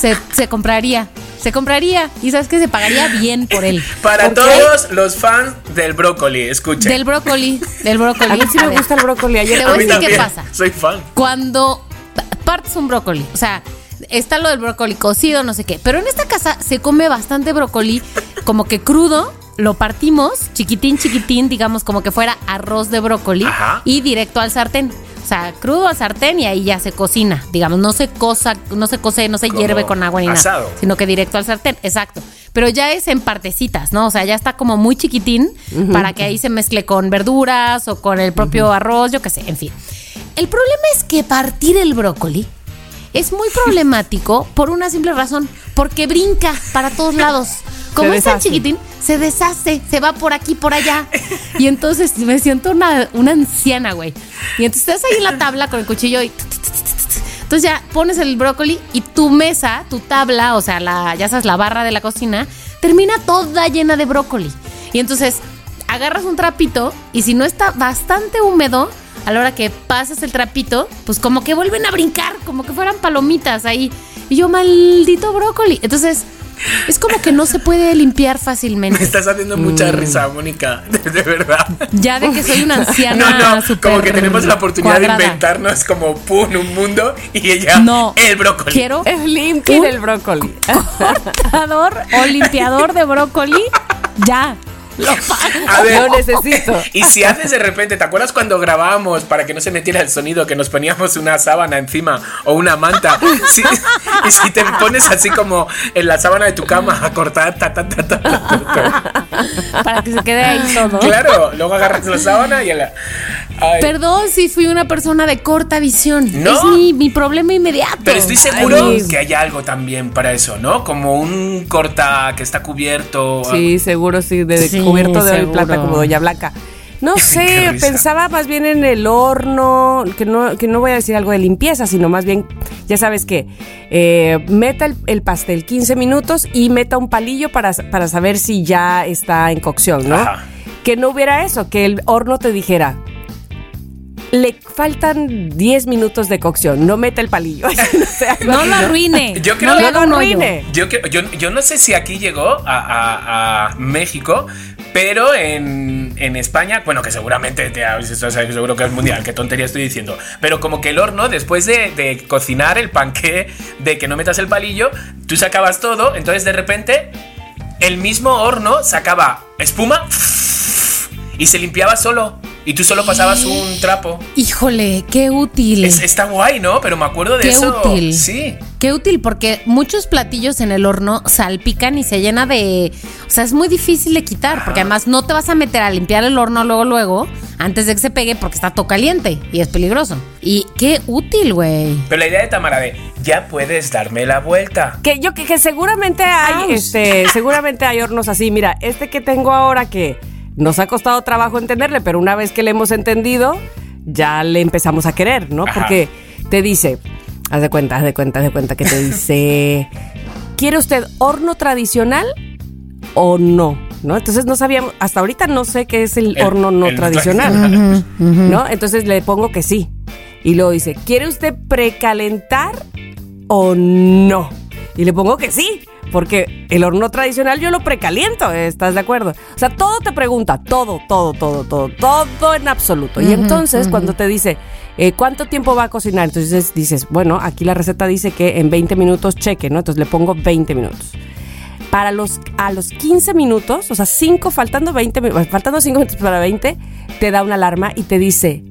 se, se compraría. Se compraría. Y sabes que se pagaría bien por él. Para todos los fans del brócoli, escuchen. Del brócoli. Del brócoli. A mí sí me gusta el brócoli. Ayer Te voy a qué pasa. Soy fan. cuando pa- partes un brócoli, o sea, está lo del brócoli cocido, no sé qué, pero en esta casa se come bastante brócoli como que crudo, lo partimos, chiquitín, chiquitín, digamos como que fuera arroz de brócoli Ajá. y directo al sartén. O sea, crudo al sartén y ahí ya se cocina, digamos, no se cosa, no se cose, no se Como hierve con agua ni asado. nada, sino que directo al sartén, exacto. Pero ya es en partecitas, ¿no? O sea, ya está como muy chiquitín para que ahí se mezcle con verduras o con el propio arroz, yo qué sé, en fin. El problema es que partir el brócoli es muy problemático por una simple razón, porque brinca para todos lados. Como es tan chiquitín, se deshace, se va por aquí, por allá. Y entonces me siento una, una anciana, güey. Y entonces estás ahí en la tabla con el cuchillo y... Entonces ya pones el brócoli y tu mesa, tu tabla, o sea, la, ya sabes, la barra de la cocina, termina toda llena de brócoli. Y entonces agarras un trapito y si no está bastante húmedo, a la hora que pasas el trapito, pues como que vuelven a brincar, como que fueran palomitas ahí. Y yo, maldito brócoli. Entonces, es como que no se puede limpiar Me fácilmente. estás haciendo Mm. mucha risa, Mónica. De, verdad. Ya de que soy una No, anciana no, súper como que tenemos la oportunidad cuadrada. de inventarnos como pum, un mundo y ella No. el brócoli. Quiero Es limpio el brócoli. cortador o limpiador de brócoli. Ya. Lo pago. A ver, Lo necesito. Y si haces de repente, ¿te acuerdas cuando grabábamos para que no se metiera el sonido que nos poníamos una sábana encima o una manta? Y si te pones así como en la sábana de tu cama a cortar, ta, ta, ta, ta, ta, ta, ta. Para que se quede ahí todo. Claro, luego agarras la sábana y la. Ay. Perdón si fui una persona de corta visión. No. Es mi, mi problema inmediato. Pero estoy seguro Ay. que hay algo también para eso, ¿no? Como un corta que está cubierto. Sí, seguro, sí, de Sí, cubierto de seguro. plata como Doña Blanca. No sé, pensaba más bien en el horno, que no, que no voy a decir algo de limpieza, sino más bien, ya sabes que eh, meta el, el pastel 15 minutos y meta un palillo para, para saber si ya está en cocción, ¿no? Ajá. Que no hubiera eso, que el horno te dijera, le faltan 10 minutos de cocción, no meta el palillo. No lo arruine. Yo creo no que lo arruine. Yo, que- yo, yo no sé si aquí llegó a, a- a México, pero en, en España, bueno, que seguramente te, esto seguro que es mundial, qué tontería estoy diciendo. Pero como que el horno, después de, de cocinar el panqué, de que no metas el palillo, tú sacabas todo, entonces de repente el mismo horno sacaba espuma y se limpiaba solo. Y tú solo pasabas un trapo. Híjole, qué útil. Es- está guay, ¿no? Pero me acuerdo de Qué eso. útil. Sí. Qué útil, porque muchos platillos en el horno salpican y se llena de. O sea, es muy difícil de quitar, porque además no te vas a meter a limpiar el horno luego, luego, antes de que se pegue, porque está todo caliente y es peligroso. Y qué útil, güey. Pero la idea de Tamara de ya puedes darme la vuelta. Que yo que, que seguramente hay, Ouch. este, seguramente hay hornos así. Mira, este que tengo ahora que nos ha costado trabajo entenderle, pero una vez que le hemos entendido, ya le empezamos a querer, ¿no? Ajá. Porque te dice, haz de cuenta, haz de cuenta, haz de cuenta que te dice, ¿quiere usted horno tradicional o no? ¿No? Entonces no sabíamos, hasta ahorita no sé qué es el, El- horno no el tradicional. tradicional. ¿No? Entonces le pongo que sí. Y luego dice, ¿quiere usted precalentar o no? Y le pongo que sí, porque el horno tradicional yo lo precaliento, ¿estás de acuerdo? O sea, todo te pregunta, todo, todo, todo, todo, todo en absoluto. Y entonces cuando te dice, eh, ¿cuánto tiempo va a cocinar? Entonces dices, bueno, aquí la receta dice que en 20 minutos cheque, ¿no? Entonces le pongo 20 minutos. Para los, a los 15 minutos, o sea, 5, faltando 20, mi- faltando 5 minutos para 20, te da una alarma y te dice,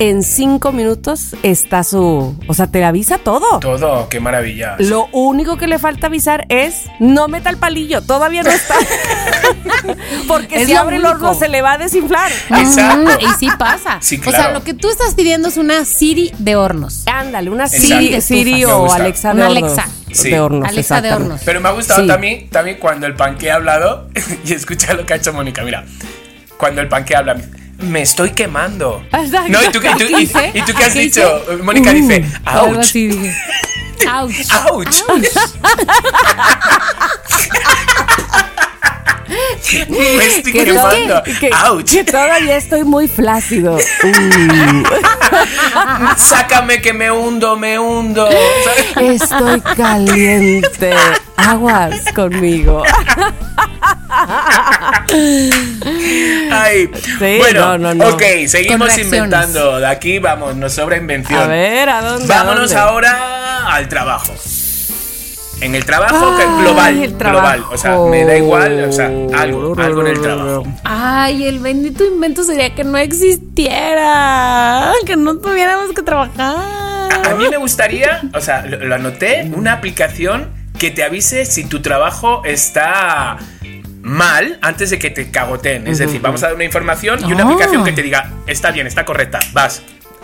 en 5 minutos está su, o sea, te avisa todo. Todo, qué maravilla. Lo único que le falta avisar es no meta el palillo, todavía no está. Porque Es si lo abre el horno se le va a desinflar. Exacto. Y sí pasa. Sí, O sea, lo que tú estás pidiendo es una Siri de hornos. Ándale, una. Siri, de Siri o. Alexa de Una hornos. Alexa. Sí. De hornos, Alexa de hornos. Pero me ha gustado Sí. también, también cuando el panque ha hablado y escucha lo que ha hecho Mónica. Mira, cuando el panque habla, me estoy quemando. Exacto. No, ¿y tú, qué- y tú- y- y tú qué has ¿Qué dicho? Mónica dice, Algo ouch. dije. Ouch. Ouch. me estoy Que, quemando. to- que- Ouch. que todavía estoy muy flácido. Uh, Sácame que me hundo, me hundo. Estoy caliente. Aguas conmigo. Ay. Sí, bueno, no, no, no. ok, seguimos inventando. De aquí vamos, nos sobra invención. A ver, ¿a dónde? Vámonos a dónde? ahora al trabajo. En el trabajo que Ay, global, el global, o sea, me da igual, o sea, algo, trabajo. algo en el trabajo. Ay, el bendito invento sería que no existiera, que no tuviéramos que trabajar. A mí me gustaría, o sea, lo, lo anoté, una aplicación que te avise si tu trabajo está mal antes de que te cagoteen. Es decir, vamos a dar una información y una Ah. aplicación que te diga, está bien, está correcta, vas.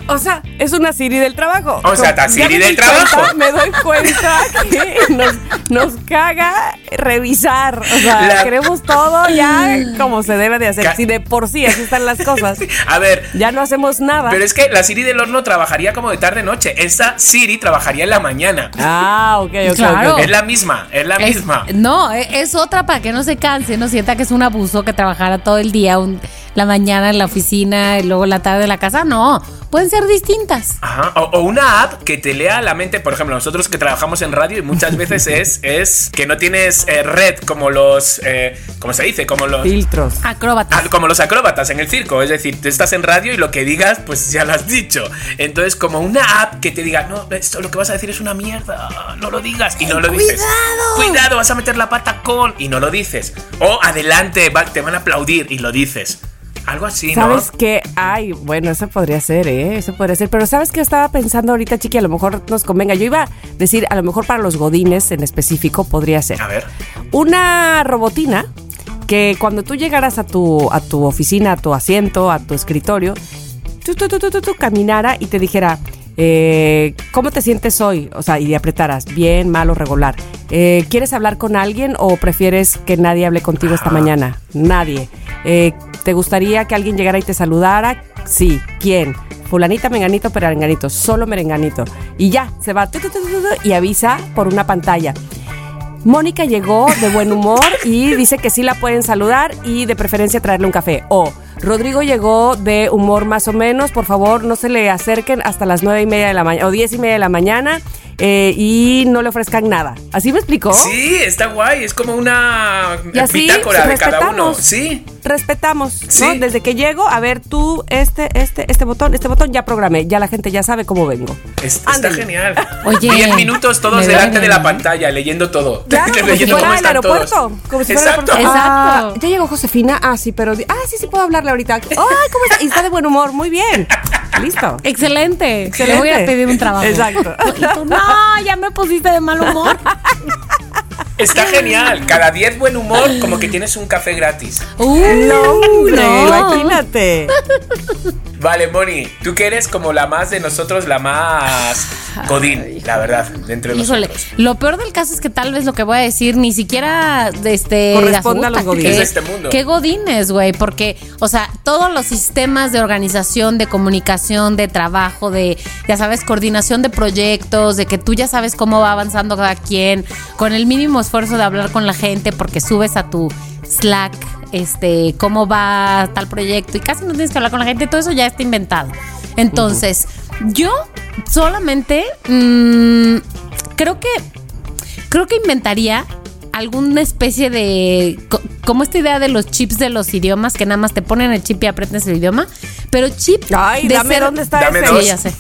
O sea, es una Siri del trabajo. O sea, la Ya Siri me del doy cuenta- trabajo. me doy cuenta que nos, nos caga revisar. O sea, La- queremos todo ya como se debe de hacer. Ca- Si de por sí así están las cosas, A ver, ya no hacemos nada. pero es que la Siri del horno trabajaría como de tarde-noche. Esta Siri trabajaría en la mañana. Ah, ok, ok. Claro. ok. Es la misma, es la Es- misma. no, e- es otra para que no se canse, no sienta que es un abuso que trabajara todo el día, un- la mañana en la oficina y luego la tarde en la casa. No, pueden ser distintas. Ajá. O, o una app que te lea la mente, por ejemplo, nosotros que trabajamos en radio y muchas veces es, es que no tienes eh, red como los, eh, ¿cómo se dice? Como los... Filtros. Acróbatas. Ah, como los acróbatas en el circo, es decir, tú estás en radio y lo que digas, pues ya lo has dicho. Entonces, como una app que te diga, no, esto lo que vas a decir es una mierda, no lo digas y no lo dices. ¡Cuidado! Cuidado, vas a meter la pata con y no lo dices. O adelante, va- te van a aplaudir y lo dices. Algo así, ¿no? ¿Sabes qué? Ay, bueno, eso podría ser, ¿eh? Eso podría ser. Pero ¿sabes qué estaba pensando ahorita, chiqui? A lo mejor nos convenga. Yo iba a decir, a lo mejor para los godines en específico podría ser. A ver. Una robotina que cuando tú llegaras a tu, a tu oficina, a tu asiento, a tu escritorio, tú, tú, tú, tú, tú, tú caminara y te dijera, eh, ¿cómo te sientes hoy? O sea, y apretaras, bien, mal o regular. Eh, ¿Quieres hablar con alguien o prefieres que nadie hable contigo esta mañana? Nadie. Eh, ¿Te gustaría que alguien llegara y te saludara? Sí. ¿Quién? Fulanita, menganito, perenganito, solo merenganito. Y ya, se va tu, tu, tu, tu, tu, y avisa por una pantalla. Mónica llegó de buen humor y dice que sí la pueden saludar y de preferencia traerle un café. O Rodrigo llegó de humor más o menos, por favor no se le acerquen hasta las nueve y media de la mañana o diez y media de la mañana eh, y no le ofrezcan nada. ¿Así me explicó? Sí, está guay, es como una Y así bitácora de cada uno. Respetamos. Sí. ¿no? Desde que llego, a ver, tú, este, este, este botón, este botón ya programé, ya la gente ya sabe cómo vengo. Es- está genial. Oye, 10 minutos todos delante de la pantalla, leyendo todo. Claro, como si leyendo fuera cómo el están aeropuerto. todos. Como si fuera el Exacto. aeropuerto. Ah, Exacto. ya llegó Josefina. Ah, sí, pero. Ah, sí, sí puedo hablarle ahorita. Ay, ¿cómo está? Y está de buen humor. Muy bien. Listo. Excelente. Excelente. Le voy a pedir un trabajo. Exacto. No, ya me pusiste de mal humor. Está genial. Cada 10 buen humor, como que tienes un café gratis. Uh, No, hombre, no. imagínate. Vale, Moni, tú que eres como la más de nosotros, la más Godín, la verdad, de entre Híjole, nosotros. lo peor del caso es que tal vez lo que voy a decir ni siquiera este Corresponde a los asusta, godines. ¿qué- Es de este mundo. ¿Qué godines, güey? Porque, o sea, todos los sistemas de organización, de comunicación, de trabajo, de, ya sabes, coordinación de proyectos, de que tú ya sabes cómo va avanzando cada quien, con el mínimo esfuerzo de hablar con la gente porque subes a tu Slack, este, cómo va tal proyecto y casi no tienes que hablar con la gente, todo eso ya está inventado. Entonces, yo solamente mm, creo que creo que inventaría alguna especie de co- como esta idea de los chips de los idiomas que nada más te ponen el chip y apretas el idioma, pero chip Ay, de dame ser- dónde está Dame ese. dos. Sí, ya sé.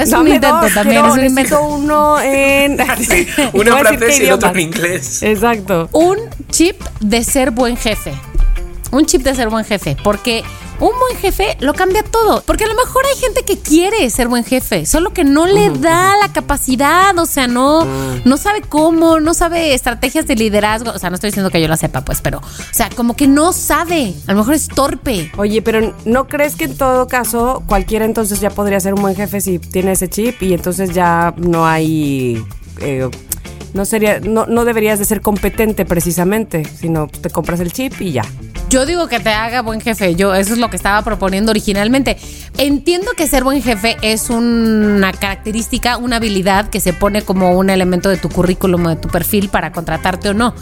Es un intento dos, también, es un invento. uno en. Sí, uno en francés y el otro en inglés. Exacto. un chip de ser buen jefe. Un chip de ser buen jefe. Porque un buen jefe lo cambia todo. Porque a lo mejor hay gente que quiere ser buen jefe, solo que no le da la capacidad. O sea, no, no sabe cómo, no sabe estrategias de liderazgo. O sea, no estoy diciendo que yo la sepa, pues, pero, o sea, como que no sabe. A lo mejor es torpe. Oye, pero ¿no crees que en todo caso cualquiera entonces ya podría ser un buen jefe si tiene ese chip y entonces ya no hay... eh, no sería, no, no deberías de ser competente precisamente, sino te compras el chip y ya. Yo digo que te haga buen jefe. Yo, eso es lo que estaba proponiendo originalmente. Entiendo que ser buen jefe es una característica, una habilidad que se pone como un elemento de tu currículum de tu perfil para contratarte o no.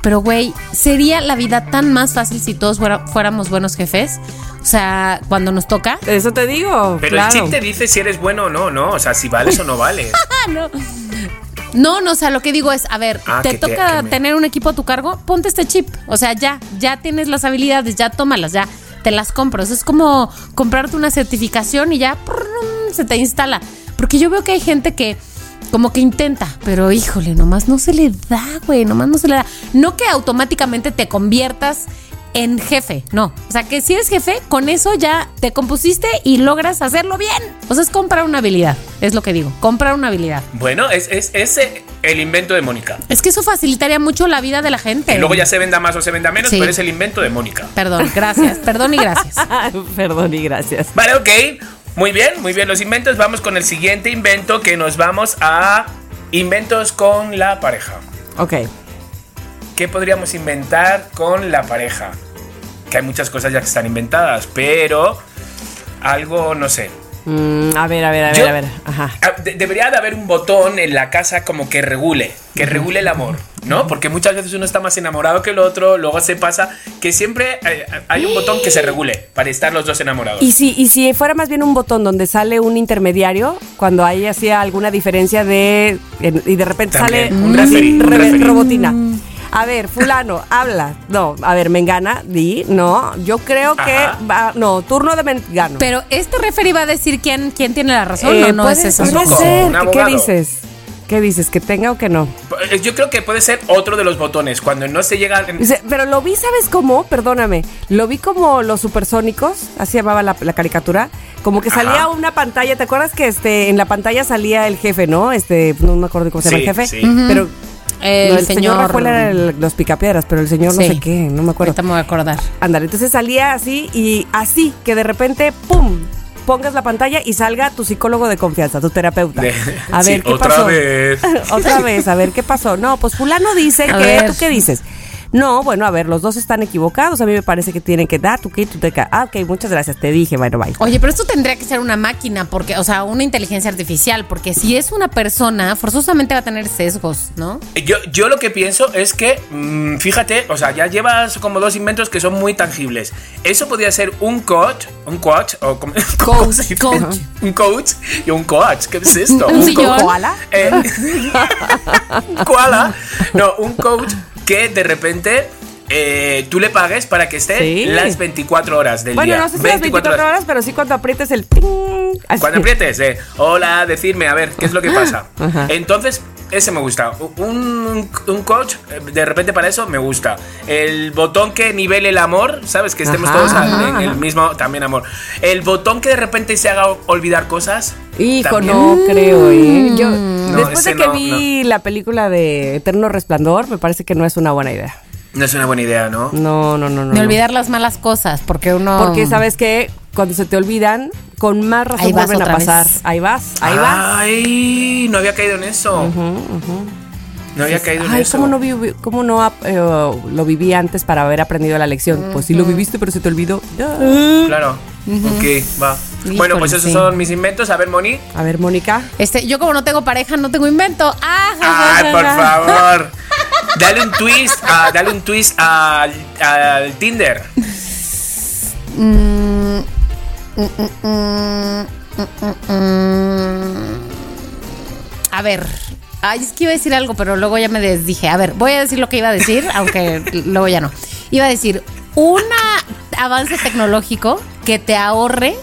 Pero, güey, sería la vida tan más fácil si todos fuéramos buenos jefes. O sea, cuando nos toca. Eso te digo. Pero claro. el chip te dice si eres bueno o no, ¿no? O sea, si vales o no vales. No. No, no, o sea, lo que digo es, a ver, Ah, te toca me- tener un equipo a tu cargo, ponte este chip. O sea, ya, ya tienes las habilidades, ya tómalas, ya te las compro. Eso es como comprarte una certificación y ya prrrum, se te instala. Porque yo veo que hay gente que como que intenta, pero híjole, nomás no se le da, güey, nomás no se le da. No que automáticamente te conviertas en jefe, no. O sea, que si eres jefe, con eso ya te compusiste y logras hacerlo bien. O sea, es comprar una habilidad, es lo que digo, comprar una habilidad. Bueno, es, es, es eh, el invento de Mónica. Es que eso facilitaría mucho la vida de la gente. Y luego ya se venda más o se venda menos, Sí. pero es el invento de Mónica. Perdón, gracias. Perdón y gracias. Perdón y gracias. Vale, ok. Muy bien, muy bien los inventos. Vamos con el siguiente invento que nos vamos a inventos con la pareja. Ok. ¿Qué podríamos inventar con la pareja? Que hay muchas cosas ya que están inventadas, pero algo, no sé. Mm, a ver, a ver, a ver, Yo- a ver. Ajá. Ah, de- debería de haber un botón en la casa como que regule, que regule el amor, ¿no? Porque muchas veces uno está más enamorado que el otro, luego se pasa que siempre eh, hay un botón que se regule para estar los dos enamorados. Y si, y si fuera más bien un botón donde sale un intermediario, cuando ahí hacía alguna diferencia de. y de repente También, sale un así, referee, un referee. robotina. A ver, fulano, habla. No, a ver, Mengana, di, no. Yo creo que va, no, turno de Mengano. Pero este referee va a decir quién, quién tiene la razón Eh, o no es puede- eso. puede ser. un ¿Qué abogado. dices? ¿Qué dices? ¿Que tenga o que no? Eh, Yo creo que puede ser otro de los botones, cuando no se llega... en- Dice, pero lo vi, ¿sabes cómo? Perdóname. Lo vi como los supersónicos, así llamaba la, la caricatura. Como que salía Ajá. una pantalla, ¿te acuerdas que este en la pantalla salía el jefe, no? Este, no me acuerdo cómo se llama Sí, el jefe. sí. Pero El, no, el señor, señor. Rafael era el- los picapiedras, pero el señor no sé qué, no me acuerdo. Ahorita me voy a acordar. Ándale, entonces salía así y así, que de repente, ¡pum! Pongas la pantalla y salga tu psicólogo de confianza, tu terapeuta. A Sí, ver, ¿qué otra pasó? vez. otra vez, a ver, ¿qué pasó? No, pues fulano dice A que, ver. ¿tú qué dices? No, bueno, a ver, los dos están equivocados. A mí me parece que tienen que dar, tú qué, tú te ca- Ah, ok, muchas gracias, te dije, bueno, bye. Oye, pero esto tendría que ser una máquina, porque, o sea, una inteligencia artificial, porque si es una persona, forzosamente va a tener sesgos, ¿no? Yo, yo lo que pienso es que, mm, fíjate, o sea, ya llevas como dos inventos que son muy tangibles. Eso podría ser un coach, un coach, o como- ¿cómo se dice? coach. Un coach y un coach. ¿Qué es esto? Un sillón. coach. ¿Koala? Eh, un koala. No, un coach que de repente eh, tú le pagues para que esté Sí. las 24 horas del Bueno, día. no sé si las 24 horas, pero sí cuando aprietes el ting. Cuando aprietes, eh, hola, decirme, a ver, ¿qué es lo que pasa? Ajá. Entonces, ese me gusta. Un, un coach, de repente para eso me gusta. El botón que nivele el amor, ¿sabes? Que estemos Ajá, todos ajá, en el ajá. mismo, también amor. El botón que de repente se haga olvidar cosas. Hijo, también. no creo, ¿eh? Yo, No, después de que no, vi la película de Eterno Resplandor, me parece que no es una buena idea. No es una buena idea, ¿no? No, no, no, no. De no. olvidar las malas cosas, porque uno. Porque sabes que cuando se te olvidan, con más razón Ahí vas vuelven a pasar. vez. Ahí vas, ahí vas. Ay, no había caído en eso. No había caído en Ay, eso. ¿cómo no, vi- cómo no eh, lo viví antes para haber aprendido la lección? Pues sí lo viviste, pero se te olvidó. Claro. Ok, va. Híjole, bueno, pues esos sí. son mis inventos. A ver, Moni. A ver, Mónica. Este, yo como no tengo pareja, no tengo invento. ¡Ah! ja, ja, Ay, ja, por ja. favor. Dale un twist, a, dale un twist al, al Tinder. Mm, A ver. Ay, es que iba a decir algo, pero luego ya me desdije. A ver, voy a decir lo que iba a decir, aunque luego ya no. Iba a decir, un avance tecnológico que te ahorre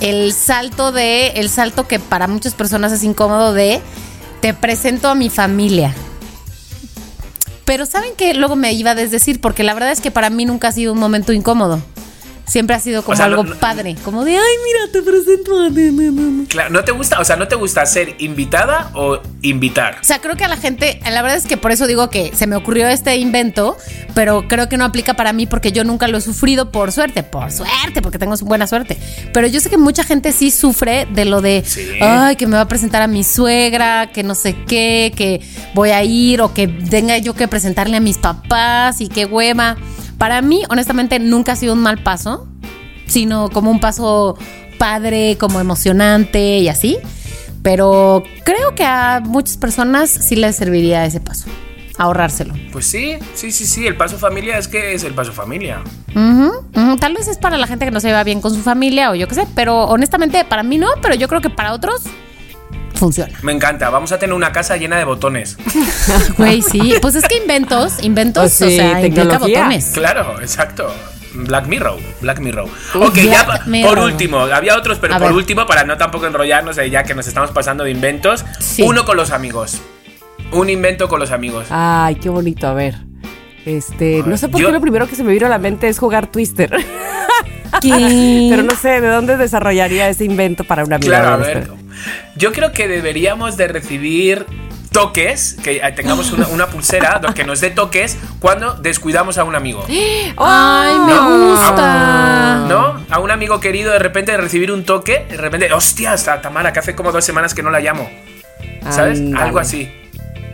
el salto de, el salto que para muchas personas es incómodo de te presento a mi familia. Pero saben que luego me iba a desdecir, porque la verdad es que para mí nunca ha sido un momento incómodo. Siempre ha sido como O sea, algo no- padre, como de, ay, mira, te presento a... na, na, na, na". Claro, ¿no te gusta? O sea, ¿no te gusta ser invitada o invitar? O sea, creo que a la gente, la verdad es que por eso digo que se me ocurrió este invento, pero creo que no aplica para mí porque yo nunca lo he sufrido por suerte, por suerte, porque tengo buena suerte. Pero yo sé que mucha gente sí sufre de lo de, Sí. ay, que me va a presentar a mi suegra, que no sé qué, que voy a ir o que tenga yo que presentarle a mis papás y qué hueva. Para mí, honestamente, nunca ha sido un mal paso, sino como un paso padre, como emocionante y así. Pero creo que a muchas personas sí les serviría ese paso, ahorrárselo. Pues sí, sí, sí, sí. El paso familia es que es el paso familia. Tal vez es para la gente que no se lleva bien con su familia o yo qué sé, pero honestamente para mí no, pero yo creo que para otros funciona. Me encanta. Vamos a tener una casa llena de botones. Güey, sí. Pues es que inventos, inventos, Pues sí, o sea, implica tecnología. botones. Claro, exacto. Black Mirror, Black Mirror. Ok, ya Black pa- Mirror. por último, había otros, pero A por ver. último, para no tampoco enrollarnos, ya que nos estamos pasando de inventos, Sí. uno con los amigos. Un invento con los amigos. Ay, qué bonito, a ver. Este, no sé por Yo- qué lo primero que se me vino a la mente es jugar Twister. ¿Qué? Pero no sé de dónde desarrollaría ese invento para una amiga. Claro, a ver. Yo creo que deberíamos de recibir toques, que eh, tengamos una, una pulsera que nos dé toques cuando descuidamos a un amigo. Ay, me No. gusta. ¿No? A un amigo querido de repente de recibir un toque, de repente, hostia, está Tamara, que hace como dos semanas que no la llamo. ¿Sabes? Algo así.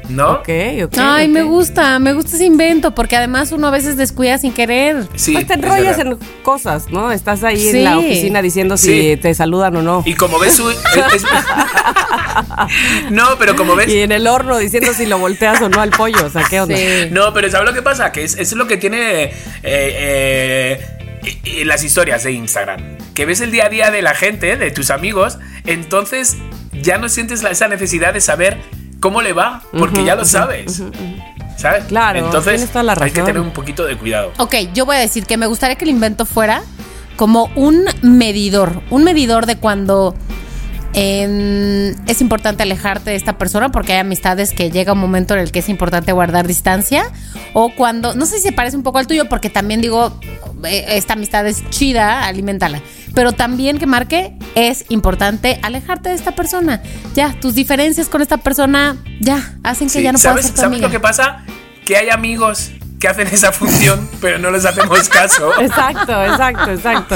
¿No? Ok, ok. Ay, me gusta, me gusta ese invento, porque además uno a veces descuida sin querer. Sí. Pues te enrollas en cosas, ¿no? Estás ahí Sí. en la oficina diciendo si te saludan o no. Y como ves su... es- es- no, pero como ves... Y en el horno diciendo si lo volteas o no al pollo. O sea, ¿qué onda? Sí. No, pero ¿sabes lo que pasa? Que es, es lo que tiene eh, eh, las historias de Instagram. Que ves el día a día de la gente, de tus amigos, entonces ya no sientes esa necesidad de saber cómo le va, porque ya lo sabes. ¿Sabes? Claro, Entonces toda la hay que razón. tener un poquito de cuidado. Ok, yo voy a decir que me gustaría que el invento fuera como un medidor, un medidor de cuando em, es importante alejarte de esta persona porque hay amistades que llega un momento en el que es importante guardar distancia o cuando, no sé si se parece un poco al tuyo porque también digo, eh, esta amistad es chida, alimentala, pero también que marque es importante alejarte de esta persona. Ya, tus diferencias con esta persona ya hacen que Sí, ya no puedas ¿Sabes, ser tu ¿sabes amiga. lo que pasa? Que hay amigos que hacen esa función, pero no les hacemos caso. Exacto, exacto, exacto.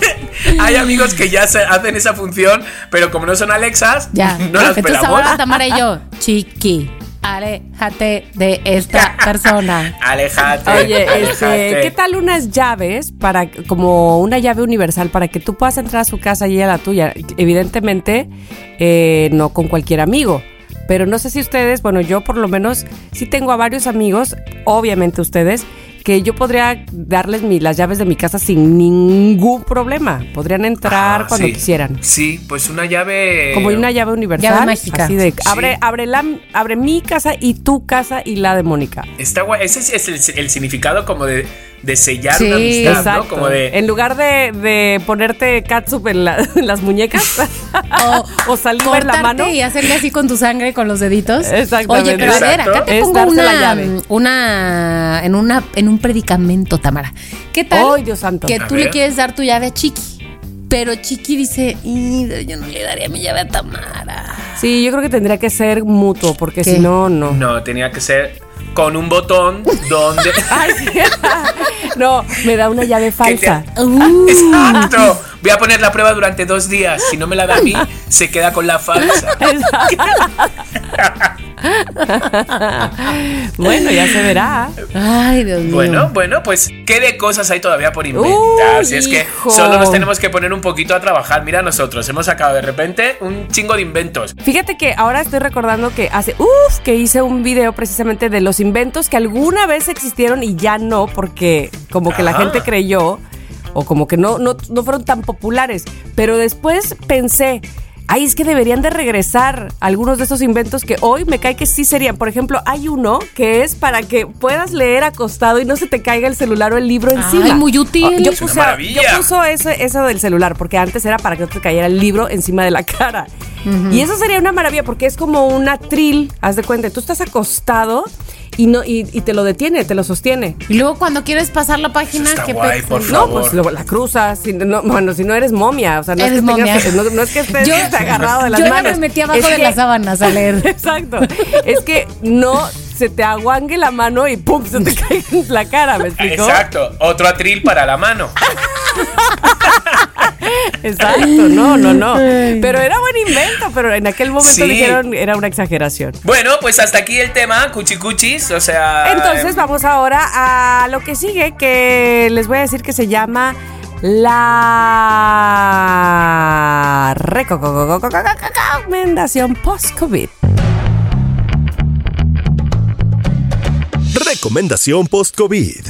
Hay amigos que ya se hacen esa función, pero como no son Alexas, Ya. no las pelamos. ahora Tamara y yo, chiqui, aléjate de esta persona. Aléjate. Oye, aléjate. este, ¿qué tal unas llaves para como una llave universal para que tú puedas entrar a su casa y a la tuya? Evidentemente, eh, no con cualquier amigo. Pero no sé si ustedes, bueno, yo por lo menos sí tengo a varios amigos, obviamente ustedes, que yo podría darles mi- las llaves de mi casa sin ningún problema. Podrían entrar Ah, cuando sí. quisieran. Sí, pues una llave. Como una llave universal. Llave mágica. Así de, Sí. abre, abre, la, abre mi casa y tu casa y la de Mónica. Está guay. Ese es el, el significado como de, de sellar Sí, una amistad, Exacto. ¿no? Como de. En lugar de, de ponerte catsup en, la- en las muñecas o, saliva en la mano. y hacerle así con tu sangre con los deditos. Exactamente. Oye, pero a ver, acá te Es pongo la una, llave. una en una en un predicamento, Tamara. ¿Qué tal? Ay, Dios santo. Que A tú le quieres dar tu llave a Chiqui. Pero Chiqui dice, "Y, yo no le daría mi llave a Tamara. Sí, yo creo que tendría que ser mutuo, porque ¿Qué? si no, no. No, tenía que ser con un botón donde. Ay, no, me da una llave falsa. Uh, ¡Exacto! Voy a poner la prueba durante dos días. Si no me la da a mí, se queda con la falsa. bueno, ya se verá. Ay, Dios mío. Bueno, bueno, pues qué de cosas hay todavía por inventar. Si es que solo nos tenemos que poner un poquito a trabajar. Mira nosotros, hemos sacado de repente un chingo de inventos. Fíjate que ahora estoy recordando que hace, uff, que hice un video precisamente de los inventos que alguna vez existieron y ya no, porque como que la gente creyó o como que no, no, no fueron tan populares. Pero después pensé, ay, es que deberían de regresar algunos de esos inventos que hoy me cae que sí serían. Por ejemplo, hay uno que es para que puedas leer acostado y no se te caiga el celular o el libro Ay, encima. muy útil. Oh, yo Es una puse, maravilla. yo puso eso, eso del celular, porque antes era para que no te cayera el libro encima de la cara. Y eso sería una maravilla, porque es como un atril, haz de cuenta, tú estás acostado y no y, y te lo detiene, te lo sostiene. Y luego cuando quieres pasar la página, Eso está ¿qué guay, pe- por No, favor. pues luego la cruzas. si no- bueno, si no eres momia, o sea, no Eres es que tengas- momia. no, no es que estés Yo- agarrado de las yo manos. me metí abajo Es de que- las sábanas a leer. Exacto. Es que no se te aguangue la mano y pum, se te cae en la cara, ¿me explico? Exacto, otro atril para la mano. Exacto, no, no, no. Pero era buen invento, pero en aquel momento Sí. dijeron era una exageración. Bueno, pues hasta aquí el tema, cuchicuchis, o sea... Entonces em, vamos ahora a lo que sigue, que les voy a decir que se llama la recomendación post-COVID. Recomendación post-COVID.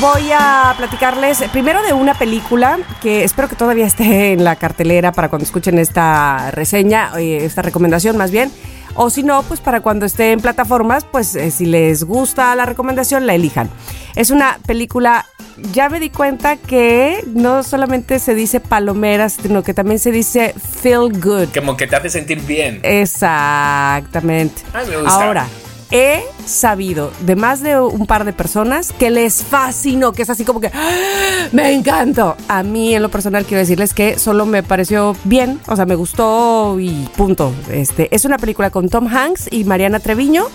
Voy a platicarles primero de una película que espero que todavía esté en la cartelera para cuando escuchen esta reseña, eh, esta recomendación más bien. O si no, pues para cuando esté en plataformas, pues eh, si les gusta la recomendación, la elijan. Es una película, ya me di cuenta que no solamente se dice palomeras, sino que también se dice feel good. Como que te hace sentir bien. Exactamente. Ay, me gusta. Ahora, he sabido de más de un par de personas que les fascinó, que es así como que ¡Ah! me encantó. A mí en lo personal quiero decirles que solo me pareció bien, o sea, me gustó y punto. Este, es una película con Tom Hanks y Mariana Treviño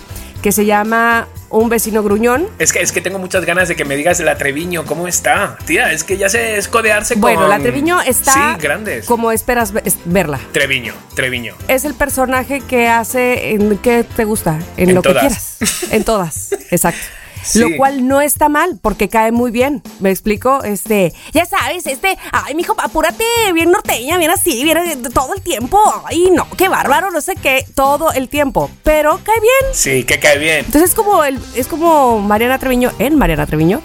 que se llama Un vecino gruñón. Es que, es que tengo muchas ganas de que me digas la Treviño, ¿cómo está? Tía, es que ya sé escodearse con... Bueno, la Treviño está Sí, grandes. como esperas ve- es- verla. Treviño, Treviño. Es el personaje que hace en qué te gusta, en, En lo que quieras. En todas, exacto. Sí. Lo cual no está mal, porque cae muy bien. ¿Me explico? Este, ya sabes, este, ay, mijo, apúrate, bien norteña, bien así, bien eh, todo el tiempo. Ay, no, qué bárbaro, no sé qué, todo el tiempo. Pero cae bien. Sí, que cae bien. Entonces es como el, es como Mariana Treviño en Mariana Treviño,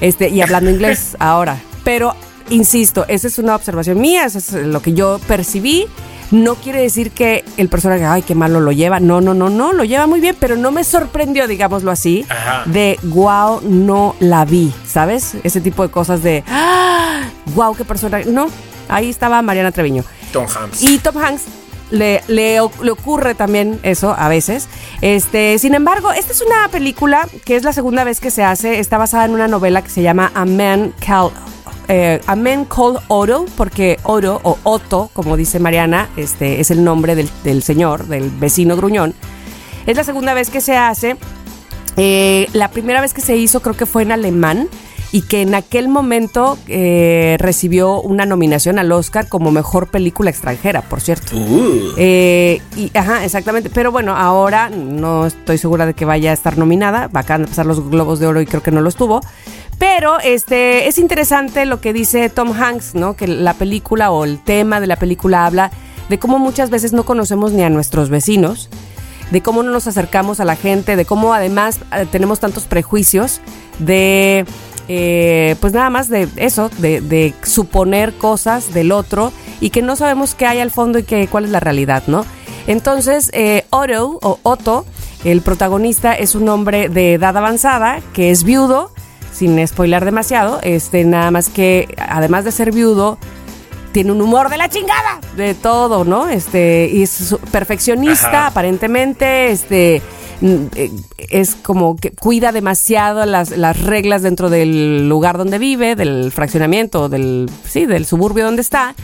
este, y hablando inglés ahora. Pero insisto, esa es una observación mía, eso es lo que yo percibí. No quiere decir que el personaje, ay, qué malo lo lleva. No, no, no, no, lo lleva muy bien, pero no me sorprendió, digámoslo así, Ajá. de wow, no la vi, ¿sabes? Ese tipo de cosas de, ah, wow, qué personaje. No, ahí estaba Mariana Treviño. Tom Hanks. Y Tom Hanks le, le, ocurre también eso a veces. Este, sin embargo, esta es una película que es la segunda vez que se hace. Está basada en una novela que se llama A Man Called, eh, A Man Called Otto, porque Otto o Otto, como dice Mariana, este, es el nombre del, del señor, del vecino gruñón. Es la segunda vez que se hace. Eh, la primera vez que se hizo creo que fue en alemán y que en aquel momento eh, recibió una nominación al Oscar como mejor película extranjera, por cierto. Uh. Eh, y, ajá, exactamente. Pero bueno, ahora no estoy segura de que vaya a estar nominada. Acaban de pasar los Globos de Oro y creo que no lo estuvo. Pero este es interesante lo que dice Tom Hanks, ¿no? Que la película o el tema de la película habla de cómo muchas veces no conocemos ni a nuestros vecinos, de cómo no nos acercamos a la gente, de cómo además eh, tenemos tantos prejuicios de, eh, pues nada más de eso, de, de suponer cosas del otro y que no sabemos qué hay al fondo y que, cuál es la realidad, ¿no? Entonces, eh, Otto o Otto, el protagonista, es un hombre de edad avanzada que es viudo, sin spoiler demasiado, este, nada más que además de ser viudo, tiene un humor de la chingada de todo, ¿no? Este, y es perfeccionista, Ajá. aparentemente, este, mm, eh, es como que cuida demasiado las, las reglas dentro del lugar donde vive, del fraccionamiento, del, sí, del suburbio donde está.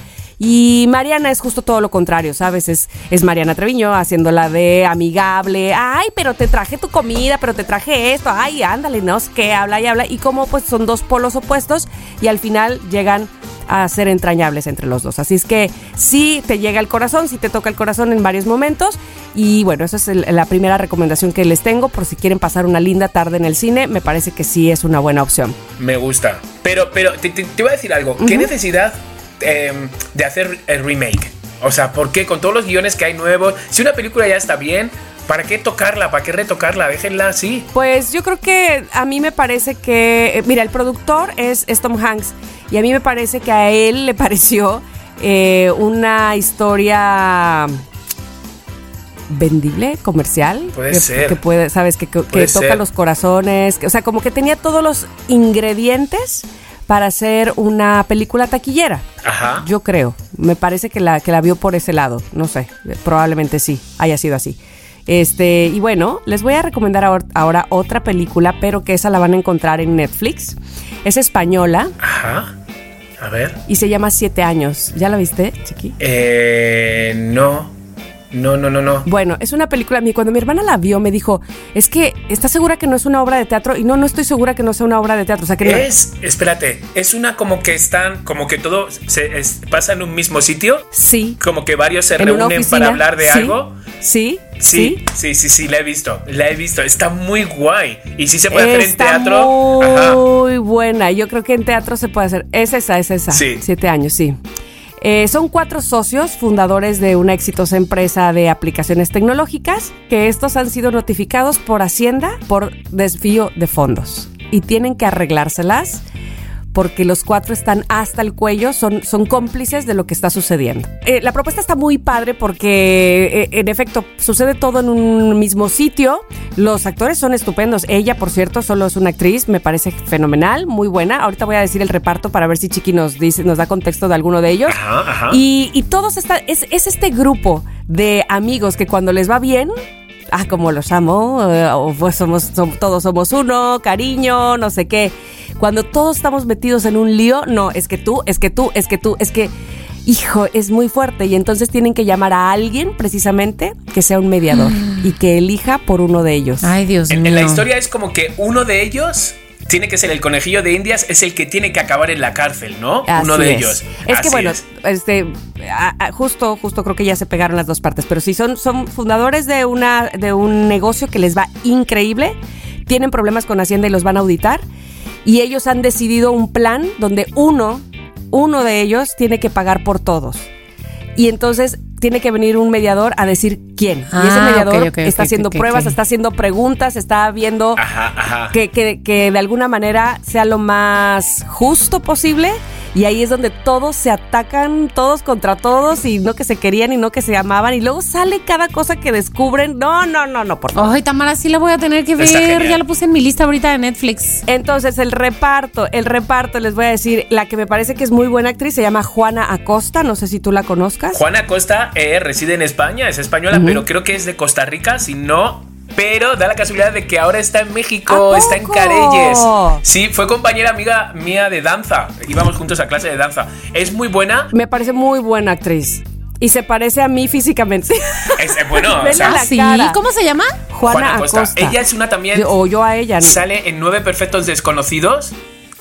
Y Mariana es justo todo lo contrario, ¿sabes? Es, es Mariana Treviño haciéndola de amigable. Ay, pero te traje tu comida, pero te traje esto. Ay, ándale, no sé qué, habla y habla. Y como pues son dos polos opuestos y al final llegan a ser entrañables entre los dos. Así es que sí te llega el corazón, sí te toca el corazón en varios momentos. Y bueno, esa es el- la primera recomendación que les tengo por si quieren pasar una linda tarde en el cine. Me parece que sí es una buena opción. Me gusta. Pero, pero te, te- te iba a decir algo. ¿Qué necesidad em, de hacer el remake? O sea, ¿por qué con todos los guiones que hay nuevos? Si una película ya está bien, ¿para qué tocarla? ¿Para qué retocarla? Déjenla así. Pues yo creo que a mí me parece que, eh, mira, el productor es, es Tom Hanks y a mí me parece que a él le pareció eh, una historia vendible, comercial. Puede que, ser. Que puede, sabes, que, que- toca los corazones, que- o sea, como que tenía todos los ingredientes para hacer una película taquillera. Ajá. Yo creo. Me parece que la, que la vio por ese lado. No sé. Probablemente sí. Haya sido así. Este, y bueno, les voy a recomendar ahor- ahora otra película, pero que esa la van a encontrar en Netflix. Es española Ajá. A ver. y se llama Siete años. ¿Ya la viste, Chiqui? Eh, no. No, no, no, no. Bueno, es una película. Cuando mi hermana la vio, me dijo: Es que, ¿estás segura que no es una obra de teatro? Y no, no estoy segura que no sea una obra de teatro. O sea, que no- Es, espérate, es una como que están, como que todo se es- pasa en un mismo sitio, Sí. como que varios se reúnen para hablar de Sí. algo. Sí. Sí, sí, sí, sí, la he visto, la he visto, está muy guay. Y sí se puede hacer en Está teatro. Ajá. Muy buena. Yo creo que en teatro se puede hacer. Es esa, es esa. Sí. Siete años, sí. Eh, son cuatro socios fundadores de una exitosa empresa de aplicaciones tecnológicas que estos han sido notificados por Hacienda por desvío de fondos y tienen que arreglárselas porque los cuatro están hasta el cuello, son, son cómplices de lo que está sucediendo. Eh, la propuesta está muy padre porque, eh, en efecto, sucede todo en un mismo sitio. Los actores son estupendos. Ella, por cierto, solo es una actriz, me parece fenomenal, muy buena. Ahorita voy a decir el reparto para ver si Chiqui nos, dice, nos da contexto de alguno de ellos. Ajá, ajá. Y, y todos están, es, es este grupo de amigos que cuando les va bien, ah, como los amo, eh, o pues somos, som- todos somos uno, cariño, no sé qué. Cuando todos estamos metidos en un lío, no, es que tú, es que tú, es que tú, es que... hijo, es muy fuerte y entonces tienen que llamar a alguien precisamente que sea un mediador y que elija por uno de ellos. Ay, Dios En, mío. en la historia es como que uno de ellos tiene que ser el conejillo de Indias, es el que tiene que acabar en la cárcel, ¿no? uno de es. ellos. Es que bueno, es. este, a- a- justo, justo creo que ya se pegaron las dos partes, pero sí son, son fundadores de una, de un negocio que les va increíble, tienen problemas con Hacienda y los van a auditar, y ellos han decidido un plan donde uno, uno de ellos tiene que pagar por todos. Y entonces tiene que venir un mediador a decir quién. y ese Ah, mediador está haciendo pruebas, está haciendo preguntas, está viendo Ajá, ajá. que, que- que de alguna manera sea lo más justo posible. Y ahí es donde todos se atacan, todos contra todos, y no que se querían y no que se amaban. Y luego sale cada cosa que descubren. No, no, no, no, por favor. Ay, Tamara, sí la voy a tener que ver. Ya la puse en mi lista ahorita de Netflix. Entonces, el reparto, el reparto, les voy a decir, la que me parece que es muy buena actriz se llama Juana Acosta, no sé si tú la conozcas. Juana Costa eh, reside en España, es española, pero creo que es de Costa Rica, si no. Pero da la casualidad de que ahora está en México, ¿A está en? Careyes. Sí, fue compañera amiga mía de danza. Íbamos juntos a clase de danza. Es muy buena. Me parece muy buena actriz. Y se parece a mí físicamente. Es, eh, bueno, o sea, sí. ¿cómo se llama? Juana, Acosta. Ella es una también. O yo a ella, ¿no? Sale en Nueve Perfectos Desconocidos.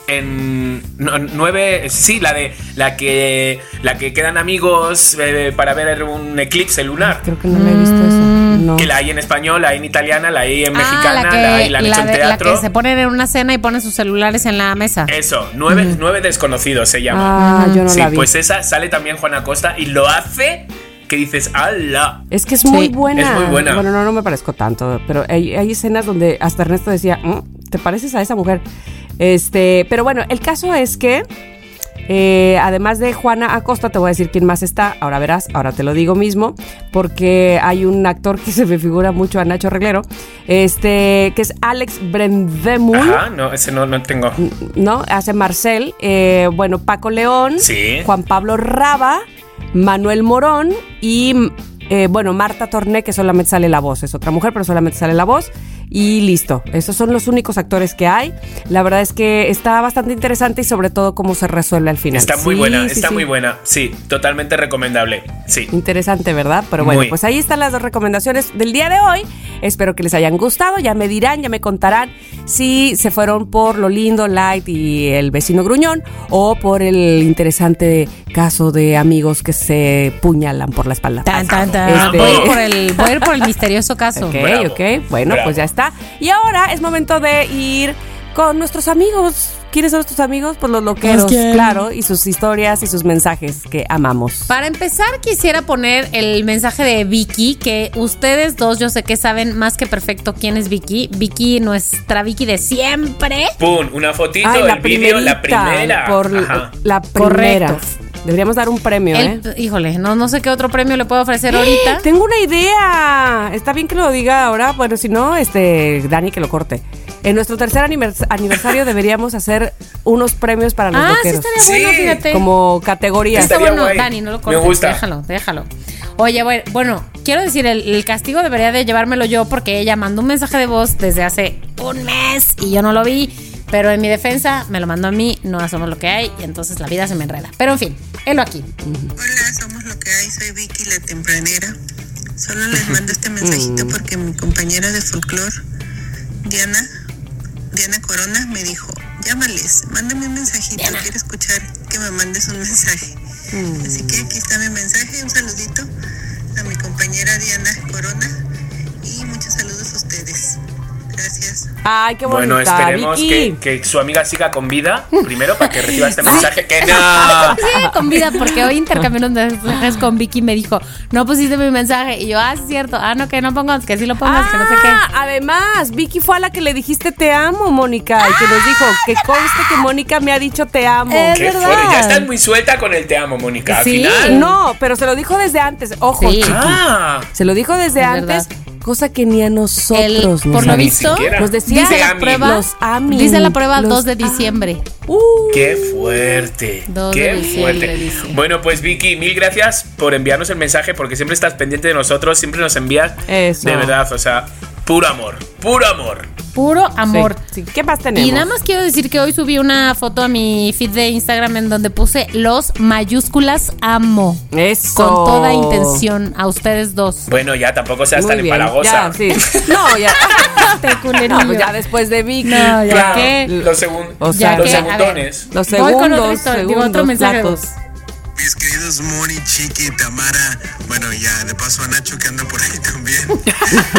En nueve, sí, la de la que la que quedan amigos eh, para ver un eclipse lunar. Creo que no le he visto eso. No. Que la hay en español, la hay en italiana, la hay en Ah, mexicana, la que, la, hay, la han hecho en de- la teatro. que se ponen en una cena y ponen sus celulares en la mesa. Eso, nueve, nueve desconocidos se llama. Ah, yo no sí, la vi. pues esa sale también Juana Costa y lo hace que dices, ¡ala! Es que es Sí, muy buena. es muy buena. Bueno, no, no me parezco tanto, pero hay, hay escenas donde hasta Ernesto decía, "Mm, ¿te pareces a esa mujer? Este, pero bueno, el caso es que eh, además de Juana Acosta, te voy a decir quién más está. Ahora verás, ahora te lo digo mismo, porque hay un actor que se me figura mucho a Nacho Reglero, este, que es Alex Brendemul. Ajá, no, ese no, no tengo. ¿no? Hace Marcel, eh, bueno, Paco León, Sí. Juan Pablo Raba, Manuel Morón y, eh, bueno, Marta Torné, que solamente sale la voz, es otra mujer, pero solamente sale la voz. Y listo, esos son los únicos actores que hay. La verdad es que está bastante interesante y sobre todo cómo se resuelve al final. Está muy Sí, buena, sí, está sí. muy buena. Sí, totalmente recomendable. Sí. Interesante, ¿verdad? Pero bueno, Muy. pues ahí están las dos recomendaciones del día de hoy. Espero que les hayan gustado. Ya me dirán, ya me contarán si se fueron por lo lindo, light y el vecino gruñón o por el interesante caso de amigos que se puñalan por la espalda. Tan, tan, tan. Este- Voy, a ir por el, voy a ir por el misterioso caso. Ok, Bravo. ok. Bueno, Bravo. pues ya está. Y ahora es momento de ir con nuestros amigos. ¿Quiénes son nuestros amigos? Pues los loqueros, ¿Quién? claro, y sus historias y sus mensajes que amamos. Para empezar, quisiera poner el mensaje de Vicky, que ustedes dos yo sé que saben más que perfecto quién es Vicky. Vicky, nuestra Vicky de siempre. Pum, una fotito, Ay, el vídeo, la primera. Por Ajá. la primera. Correcto. Deberíamos dar un premio, El- ¿eh? híjole, no, no sé qué otro premio le puedo ofrecer ahorita. Tengo una idea. Está bien que lo diga ahora. Bueno, si no, este, Dani que lo corte. En nuestro tercer anivers- aniversario deberíamos hacer unos premios para los Ah, sí loqueros. estaría bueno, Sí. fíjate. Como categorías. Está bueno, guay. Dani, no lo Me cortes. gusta. Déjalo, déjalo. Oye, bueno, bueno, quiero decir, el, el castigo debería de llevármelo yo porque ella mandó un mensaje de voz desde hace un mes y yo no lo vi. Pero en mi defensa me lo mandó a mí, no hacemos lo que hay y entonces la vida se me enreda. Pero en fin, helo aquí. Hola, somos lo que hay. Soy Vicky la tempranera. Solo les mando este mensajito porque mi compañera de folclore, Diana, Diana Corona, me dijo: Llámales, mándame un mensajito. Quiero escuchar que me mandes un mensaje. Así que aquí está mi mensaje. Un saludito a mi compañera Diana Corona Gracias. Ay, qué bonita, Bueno, esperemos Vicky. que, que su amiga siga con vida primero para que reciba este mensaje. ¡Que no! Sí, con vida, porque hoy intercambié unos mensajes con Vicky y me dijo, no pusiste mi mensaje. Y yo, ah, sí es cierto. Ah, no, que no pongas, que sí lo pongas, que no sé Ah, qué. además, Vicky fue a la que le dijiste te amo, Mónica, y que nos dijo que conste que Mónica me ha dicho te amo. Es ¡Qué verdad. fuerte! Ya estás muy suelta con el te amo, Mónica. Al Sí. final. No, pero se lo dijo desde antes. Ojo, Sí. Ah, Se lo dijo desde Es antes, verdad. Cosa que ni a nosotros El- nos por lo visto. Nos decía dice Dice la prueba, Los Ami. dice la prueba Los 2 de diciembre. Uh, ¡Qué fuerte! ¡Qué fuerte! dice. Bueno, pues Vicky, mil gracias por enviarnos el mensaje porque siempre estás pendiente de nosotros, siempre nos envías. Eso. De verdad, o sea, Puro amor, puro amor. Puro amor. Sí, sí. ¿Qué más tenemos? Y nada más quiero decir que hoy subí una foto a mi feed de Instagram en donde puse los mayúsculas amo. Eso. Con toda intención a ustedes dos. Bueno, ya tampoco seas Muy tan bien. Ya, sí. No, ya. Te. No, pues ya después de Vicky. No, ya Claro, que- los, segun- O sea, los que, a ver, segundones. Los Voy con segundos, digo, segundos, otro mensaje. Mis queridos Moni, Chiqui, Tamara, bueno, ya de paso a Nacho que anda por ahí también.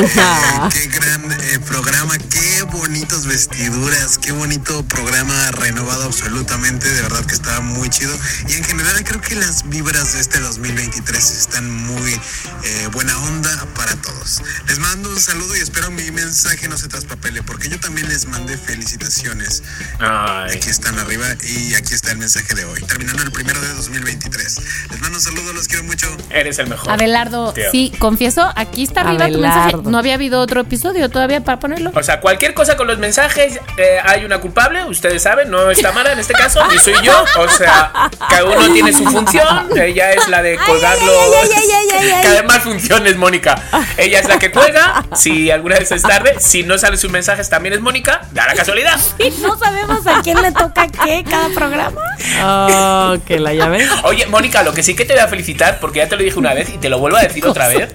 Eh, qué gran eh, programa, qué bonitas vestiduras, qué bonito programa renovado absolutamente, de verdad que está muy chido. Y en general creo que las vibras de este 2023 están muy eh, buena onda para todos. Les mando un saludo y espero mi mensaje no se traspapele, porque yo también les mandé felicitaciones. Ay. Aquí están arriba y aquí está el mensaje de hoy. Terminando el primero de 2023. Les mando un saludo, los quiero mucho. Eres el mejor. Abelardo, Tío. sí, confieso, aquí está arriba tu mensaje. Abelardo. No había habido otro episodio todavía para ponerlo. O sea, cualquier cosa con los mensajes, eh, hay una culpable, ustedes saben, no es Tamara en este caso, ni soy yo. O sea, cada uno tiene su función, ella es la de colgarlo. Cada vez más funciones, Mónica. Ella es la que cuelga, si alguna vez es tarde, si no salen sus mensajes también es Mónica, da la casualidad. No sabemos a quién le toca qué cada programa. Oh, que la llave. Oye, Mónica, lo que sí que te voy a felicitar, porque ya te lo dije una vez y te lo vuelvo a decir otra vez,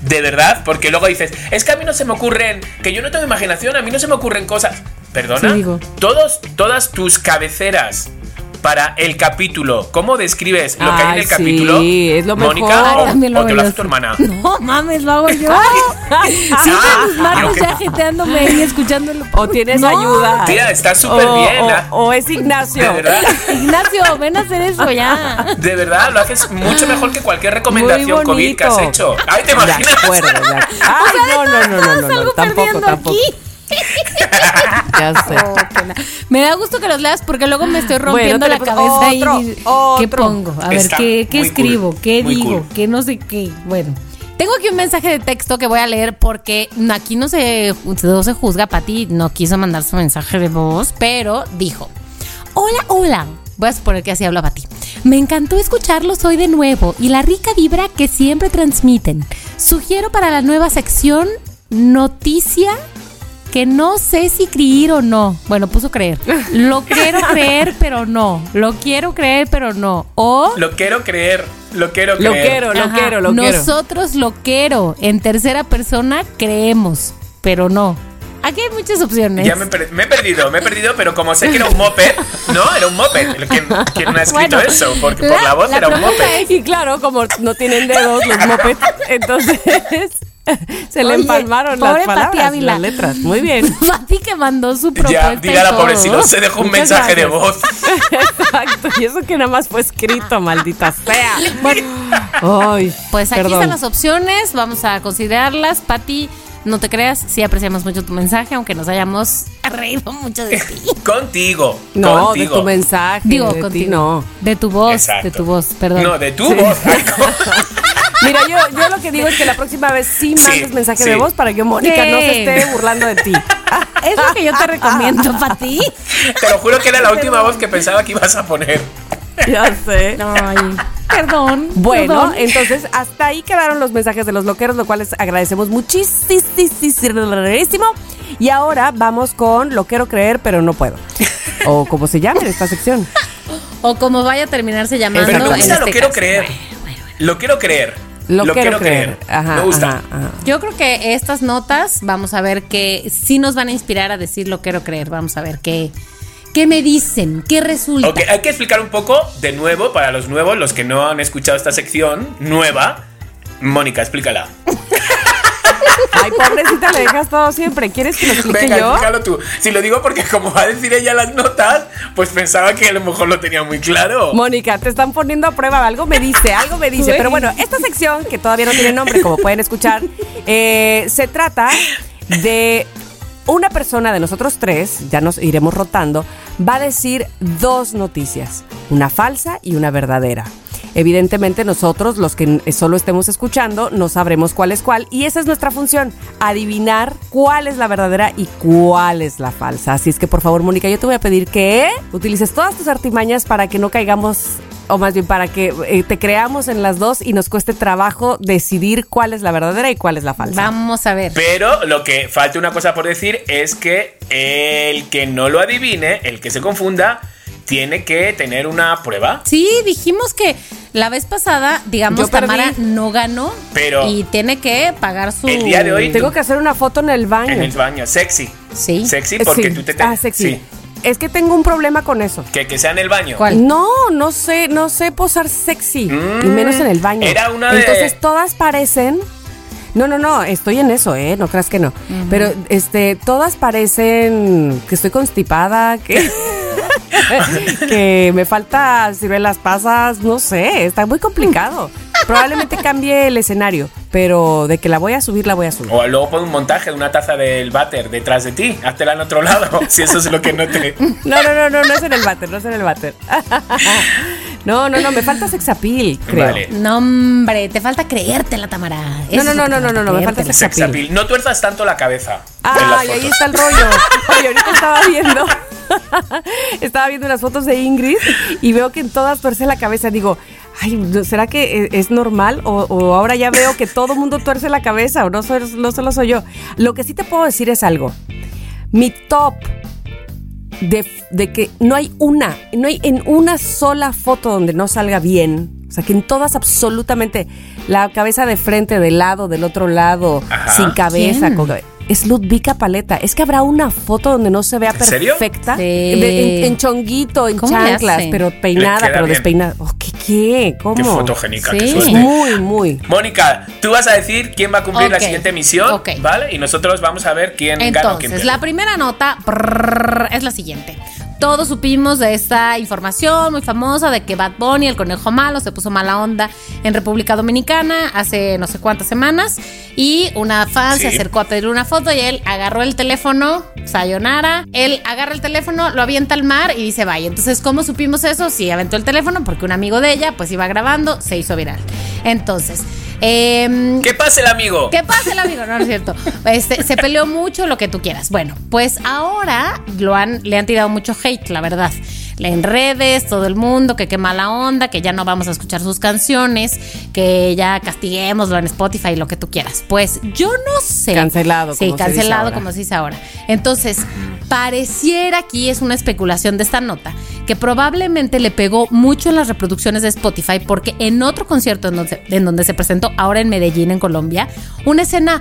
de verdad, porque luego dices, es que a mí no se me ocurren, que yo no tengo imaginación, a mí no se me ocurren cosas. Perdona, Sí, digo. todos, todas tus cabeceras para el capítulo, ¿cómo describes lo que hay en el capítulo? sí, es lo Mónica, mejor. o, También lo o te hago lo hace tu hermana. No mames, lo hago yo. Siempre Ah, mis ya jeteándome y escuchándolo. O tienes No. ayuda. Tía, está súper O- bien. o- ah. O, es Ignacio. De verdad, Ignacio, ven a hacer eso ya. de verdad, lo haces mucho mejor que cualquier recomendación COVID que has hecho. Ay, ¿te De imaginas? acuerdo, de acuerdo. Ay, no, no, no, no, no, no, tampoco. aquí. Ya sé. Oh, Me da gusto que los leas porque luego me estoy rompiendo Bueno, la cabeza otro, y ¿qué pongo? A ver, Está ¿qué, escribo? cool, ¿Qué muy digo? cool. ¿Qué no sé qué? Bueno. Tengo aquí un mensaje de texto que voy a leer porque aquí no se, no se juzga. Pati no quiso mandar su mensaje de voz, pero dijo: Hola, hola. Voy a suponer que así habla Pati. Me encantó escucharlos hoy de nuevo y la rica vibra que siempre transmiten. Sugiero para la nueva sección noticia que no sé si creer o no. Bueno, puso creer. Lo quiero creer, pero no. Lo quiero creer, pero no. O Lo quiero creer, lo quiero creer. Lo quiero, lo Ajá, quiero, lo quiero. nosotros lo quiero. En tercera persona creemos, pero no. Aquí hay muchas opciones. Ya me, per- me he perdido, me he perdido, pero como sé que era un moped, ¿no? Era un moped. ¿Quién, quién ha escrito Bueno, eso? Porque la- por la voz la era un moped. es- Y claro, como no tienen dedos los mopeds, entonces se le Oye, empalmaron pobre las palabras, las letras. Muy bien. Pati que mandó su propuesta. Ya, dile a la pobrecita, se dejó un Muchas mensaje de gracias. voz. Exacto. Y eso que nada más fue escrito, maldita sea. Ay, Pues aquí perdón. están las opciones, vamos a considerarlas. Pati, no te creas, sí apreciamos mucho tu mensaje, aunque nos hayamos reído mucho de ti. Contigo. No, contigo. de tu mensaje. Digo, de ti contigo. no. De tu voz, Exacto. de tu voz, perdón. No, de tu voz. Mira, yo, yo lo que digo es que la próxima vez sí Sí, mandes mensaje sí. de voz para que Mónica no se esté burlando de ti. Es lo que yo te recomiendo, Pati. Te lo juro que era la última voz que pensaba que ibas a poner. Ya sé. Ay, perdón. Bueno, perdón. entonces hasta ahí quedaron los mensajes de los loqueros, lo cual les agradecemos muchísimo. Y ahora vamos con lo quiero creer, pero no puedo. O como se llame en esta sección. O como vaya a terminarse llamando. Pero me en gusta, este lo quiero caso. creer. Lo quiero creer. Lo, quiero, creer. Ajá, me gusta. ajá, ajá. Yo creo que estas notas, vamos a ver que sí nos van a inspirar a decir lo quiero creer. Vamos a ver qué, qué me dicen, qué resulta. Ok, hay que explicar un poco de nuevo para los nuevos, los que no han escuchado esta sección nueva. Mónica, explícala. Ay, pobrecita, le dejas todo siempre. ¿Quieres que lo explique Venga, yo? explícalo tú. Si lo digo porque como va a decir ella las notas, pues pensaba que a lo mejor lo tenía muy claro. Mónica, te están poniendo a prueba. Algo me dice, algo me dice. Pero bueno, esta sección, que todavía no tiene nombre, como pueden escuchar, eh, se trata de una persona de nosotros tres, ya nos iremos rotando, va a decir dos noticias, una falsa y una verdadera. Evidentemente nosotros, los que solo estemos escuchando, no sabremos cuál es cuál y esa es nuestra función, adivinar cuál es la verdadera y cuál es la falsa. Así es que por favor, Mónica, yo te voy a pedir que utilices todas tus artimañas para que no caigamos o más bien para que eh, te creamos en las dos y nos cueste trabajo decidir cuál es la verdadera y cuál es la falsa. Vamos a ver. Pero lo que falta una cosa por decir es que el que no lo adivine, el que se confunda, tiene que tener una prueba. Sí, dijimos que la vez pasada, digamos, Yo perdí. Tamara no ganó. Pero- Y tiene que pagar su. El día de hoy- Tengo que hacer una foto en el baño. En el baño, sexy. Sí. Sexy Eh, porque sí. tú te, te- Ah, sexy. Sí. Es que tengo un problema con eso. Que, que sea en el baño. ¿Cuál? No, no sé, no sé posar sexy. y menos en el baño. Mm, era una de- Entonces todas parecen. No, no, no, estoy en eso, ¿eh? No creas que no. Pero, este, todas parecen que estoy constipada, que, que me falta ciruelas pasas, no sé, está muy complicado. Probablemente cambie el escenario, pero de que la voy a subir, la voy a subir. O luego pon un montaje de una taza del váter detrás de ti. Háztela en otro lado, si eso es lo que no te... No, no, no, no, no es en el váter, no es en el váter. No, no, no, me falta sex appeal, creo. Vale. No, hombre, te falta creértela, Tamara. No, no, no, no, no, no, no, me falta creértela. sex Sex appeal. No tuerzas tanto la cabeza. las Ay, ahí está el rollo. Oye, ahorita estaba viendo. estaba viendo unas fotos de Ingrid y veo que en todas tuerce la cabeza. Digo, ay, ¿no- ¿será que e- es normal? O, o ahora ya veo que todo mundo tuerce la cabeza, o no, soy- no solo soy yo. Lo que sí te puedo decir es algo. Mi top de, de que no hay una, no hay en una sola foto donde no salga bien. O sea, que en todas absolutamente la cabeza de frente, de lado, del otro lado, Ajá. sin cabeza. ¿Quién? con- es Ludvika Paleta. Es que habrá una foto donde no se vea ¿En serio? perfecta. Sí. De- en, en chonguito, en ¿Cómo le chanclas, pero peinada, pero bien. despeinada. Oh, ¿Qué? ¿Qué? ¿Cómo? Qué fotogénica, Sí. qué suerte. muy, muy. Mónica, tú vas a decir quién va a cumplir la siguiente misión, Ok. ¿vale? Y nosotros vamos a ver quién gana o quién Entonces, la primera nota brrr, es la siguiente. Todos supimos de esta información muy famosa de que Bad Bunny, el conejo malo, se puso mala onda en República Dominicana hace no sé cuántas semanas y una fan se acercó a pedir una foto y él agarró el teléfono, sayonara, él agarra el teléfono, lo avienta al mar y dice vaya. Entonces, ¿cómo supimos eso? Sí, aventó el teléfono porque un amigo de ella pues iba grabando, se hizo viral. Entonces, em, ¿Qué pasa el amigo? ¿Qué pasa el amigo? No, no es cierto. Este, se peleó mucho, lo que tú quieras. Bueno, pues ahora lo han, le han tirado mucho hate, la verdad. En redes, todo el mundo, que qué mala onda, que ya no vamos a escuchar sus canciones, que ya castiguémoslo en Spotify, lo que tú quieras. Pues yo no sé. Cancelado, Sí, como se dice cancelado, ahora. como se dice ahora. Entonces, pareciera aquí es una especulación de esta nota que probablemente le pegó mucho en las reproducciones de Spotify porque en otro concierto en donde, en donde se presentó ahora en Medellín, en Colombia, una escena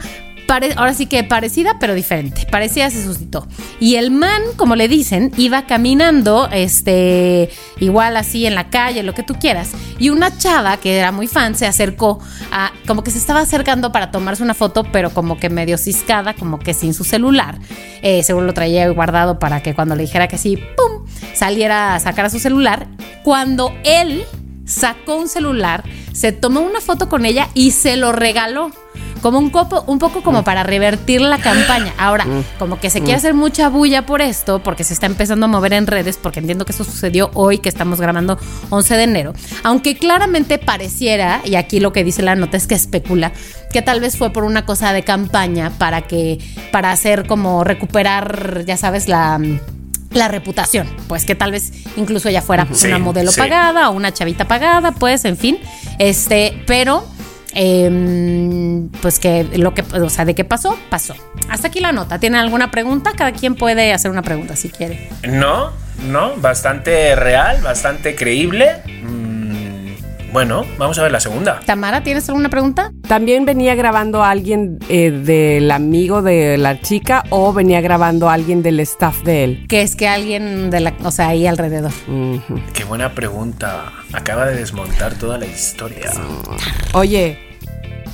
ahora sí que parecida pero diferente, parecida se suscitó. Y el man, como le dicen, iba caminando, este, igual así en la calle, lo que tú quieras, y una chava que era muy fan se acercó a, como que se estaba acercando para tomarse una foto, pero como que medio ciscada, como que sin su celular. Eh, seguro lo traía guardado para que cuando le dijera que sí, ¡pum! saliera a sacar a su celular. Cuando él sacó un celular, se tomó una foto con ella y se lo regaló. Como un, copo, un poco como para revertir la campaña. Ahora, como que se quiere hacer mucha bulla por esto, porque se está empezando a mover en redes, porque entiendo que eso sucedió hoy, que estamos grabando 11 de enero. Aunque claramente pareciera, y aquí lo que dice la nota es que especula, que tal vez fue por una cosa de campaña para que, para hacer como recuperar, ya sabes, la la reputación, pues que tal vez incluso ella fuera Sí, una modelo sí. pagada o una chavita pagada, pues, en fin, este, pero em, pues que lo que, o sea, de qué pasó, pasó. Hasta aquí la nota. ¿Tienen alguna pregunta? Cada quien puede hacer una pregunta si quiere. No, no, bastante real, bastante creíble. Bueno, vamos a ver la segunda. Tamara, ¿tienes alguna pregunta? ¿También venía grabando a alguien eh, del amigo de la chica o venía grabando a alguien del staff de él? Que es que alguien de la, o sea, ahí alrededor. Qué buena pregunta. Acaba de desmontar toda la historia. Oye,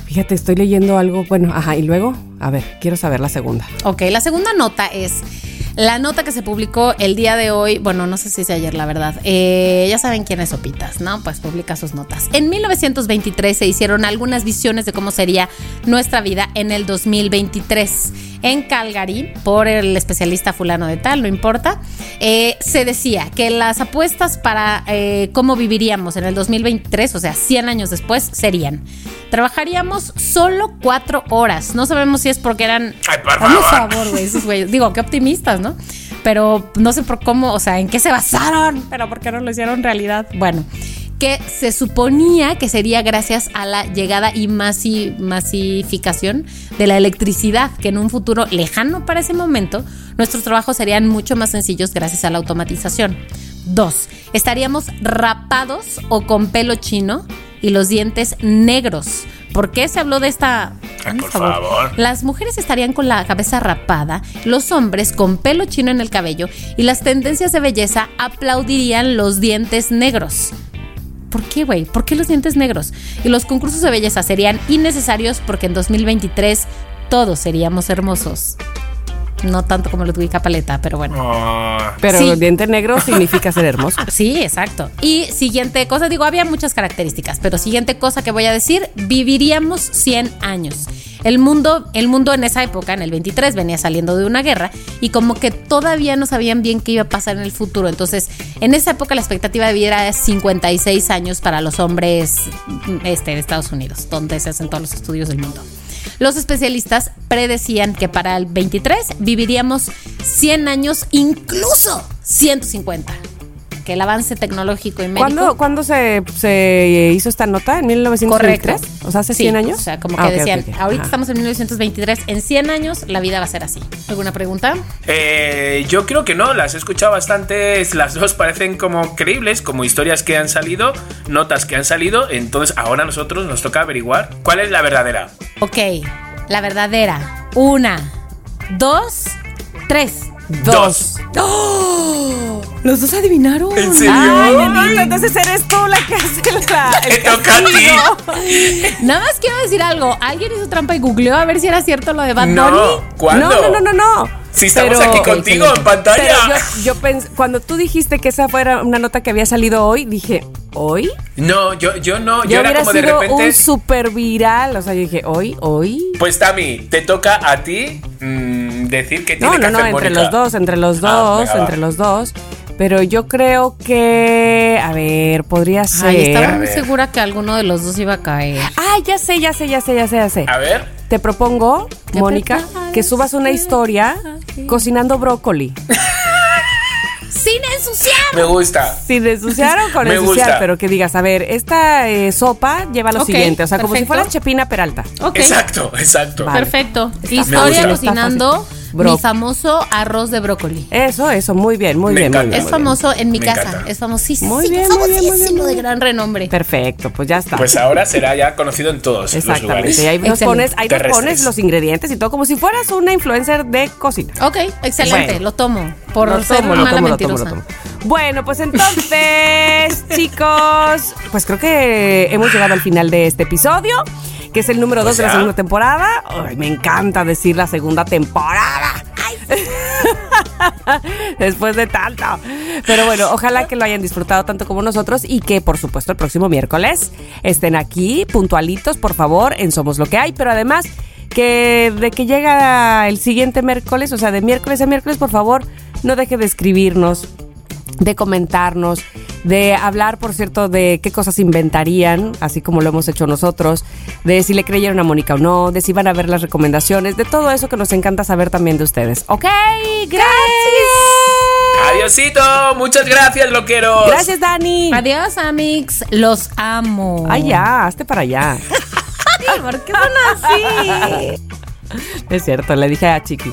fíjate, estoy leyendo algo. Bueno, ajá, y luego, a ver, quiero saber la segunda. Ok, la segunda nota es la nota que se publicó el día de hoy, bueno, no sé si es ayer, la verdad. Eh, ya saben quién es Sopitas, ¿no? Pues publica sus notas. En 1923 se hicieron algunas visiones de cómo sería nuestra vida en el 2023. En Calgary, por el especialista fulano de tal, no importa, eh, se decía que las apuestas para eh, cómo viviríamos en el 2023, o sea, 100 años después, serían, trabajaríamos solo cuatro horas. No sabemos si es porque eran... Ay, por favor, güey, esos güeyes. Digo, qué optimistas, ¿no? Pero no sé por cómo, o sea, en qué se basaron, pero por qué no lo hicieron realidad. Bueno, que se suponía que sería gracias a la llegada y masi- masificación de la electricidad, que en un futuro lejano para ese momento, nuestros trabajos serían mucho más sencillos gracias a la automatización. Dos, estaríamos rapados o con pelo chino y los dientes negros. ¿Por qué se habló de esta? Ay, Hazme por favor. Las mujeres estarían con la cabeza rapada, los hombres con pelo chino en el cabello y las tendencias de belleza aplaudirían los dientes negros. ¿Por qué, güey? ¿Por qué los dientes negros? Y los concursos de belleza serían innecesarios porque en 2023 todos seríamos hermosos. No tanto como Ludwika Paleta, pero bueno. Oh, Pero Sí. diente negro significa ser hermoso. Sí, exacto. Y siguiente cosa, digo, había muchas características, pero siguiente cosa que voy a decir, viviríamos 100 años. El mundo, el mundo en esa época, en el 23, venía saliendo de una guerra y como que todavía no sabían bien qué iba a pasar en el futuro. Entonces, en esa época la expectativa de vida era 56 años para los hombres este, de Estados Unidos, donde se hacen todos los estudios del mundo. Los especialistas predecían que para el 23 viviríamos 100 años, incluso 150. Que el avance tecnológico y médico. ¿Cuándo, ¿cuándo se, se hizo esta nota? ¿En 1923? Correcto. O sea, hace Sí, 100 años. O sea, como que Ah, ok, decían, ahorita Ajá. estamos en 1923, en 100 años la vida va a ser así. ¿Alguna pregunta? Eh, yo creo que no, las he escuchado bastantes, las dos parecen como creíbles, como historias que han salido, notas que han salido, entonces ahora a nosotros nos toca averiguar cuál es la verdadera. Ok, la verdadera. Una, dos, tres. Dos. ¿Los dos adivinaron? ¿En serio? Ay, nenito, entonces eres tú la que hace la, el Te toca a ti. Nada más quiero decir algo. Alguien hizo trampa y googleó a ver si era cierto lo de Bad No, Bunny. ¿cuándo? No, no, no, no, no. Si estamos Pero- aquí contigo en pantalla. Pero yo, yo pens- cuando tú dijiste que esa fuera una nota que había salido hoy, dije, ¿hoy? No, yo, yo no, yo Ya era hubiera como de sido repente. un super viral. O sea, yo dije, ¿hoy? ¿Hoy? Pues Tami, te toca a ti mm, decir que tiene No, que no, no, hacer entre Mónica. los dos, entre los Ah, dos, venga, entre los dos. Pero yo creo que, a ver, podría ser. Ay, estaba muy segura que alguno de los dos iba a caer. Ay, ya sé, ya sé, ya sé, ya sé, ya sé. A ver, Te propongo, ¿Qué Mónica, que subas una historia cocinando brócoli. ¡Sin ensuciar! me gusta. Sin ensuciar o con Me ensuciar, gusta. pero que digas, a ver, esta eh, sopa lleva lo Ok, siguiente. O sea, como si perfecto. fueras Chepina Peralta. Ok. Exacto, exacto. Vale. Perfecto. Está Historia cocinando. Mi famoso arroz de brócoli. Eso, eso, muy bien, muy Me bien, muy encanta. bien. Es muy bien. famoso en mi Me casa. encanta. Es famosísimo. Muy bien, muy bien, muy bien, famosísimo de gran renombre. Perfecto, pues ya está. Pues ahora será ya conocido en todos los Exactamente. lugares. Y ahí nos pones, ahí nos pones los ingredientes y todo, como si fueras una influencer de cocina. Ok, excelente. Bueno. Lo tomo. Por Lo ser tomo, lo mala tomo, lo tomo, mentirosa. lo tomo. Bueno, pues entonces, chicos, pues creo que hemos llegado al final de este episodio, que es el número 2 Pues de la segunda temporada. Ay, me encanta decir la segunda temporada. Después de tanto. Pero bueno, ojalá que lo hayan disfrutado tanto como nosotros y que, por supuesto, el próximo miércoles estén aquí puntualitos, por favor, en Somos Lo que hay. Pero además, que de que llega el siguiente miércoles, o sea, de miércoles a miércoles, por favor, no deje de escribirnos, de comentarnos, de hablar, por cierto, de qué cosas inventarían, así como lo hemos hecho nosotros, de si le creyeron a Mónica o no, de si van a ver las recomendaciones, de todo eso que nos encanta saber también de ustedes. ¿Ok? Gracias. Adiosito, muchas gracias, loqueros. Gracias, Dani. Adiós, amigos. Los amo. Ay, ya, hazte para allá. ¿Por qué son así? es cierto, le dije a Chiqui.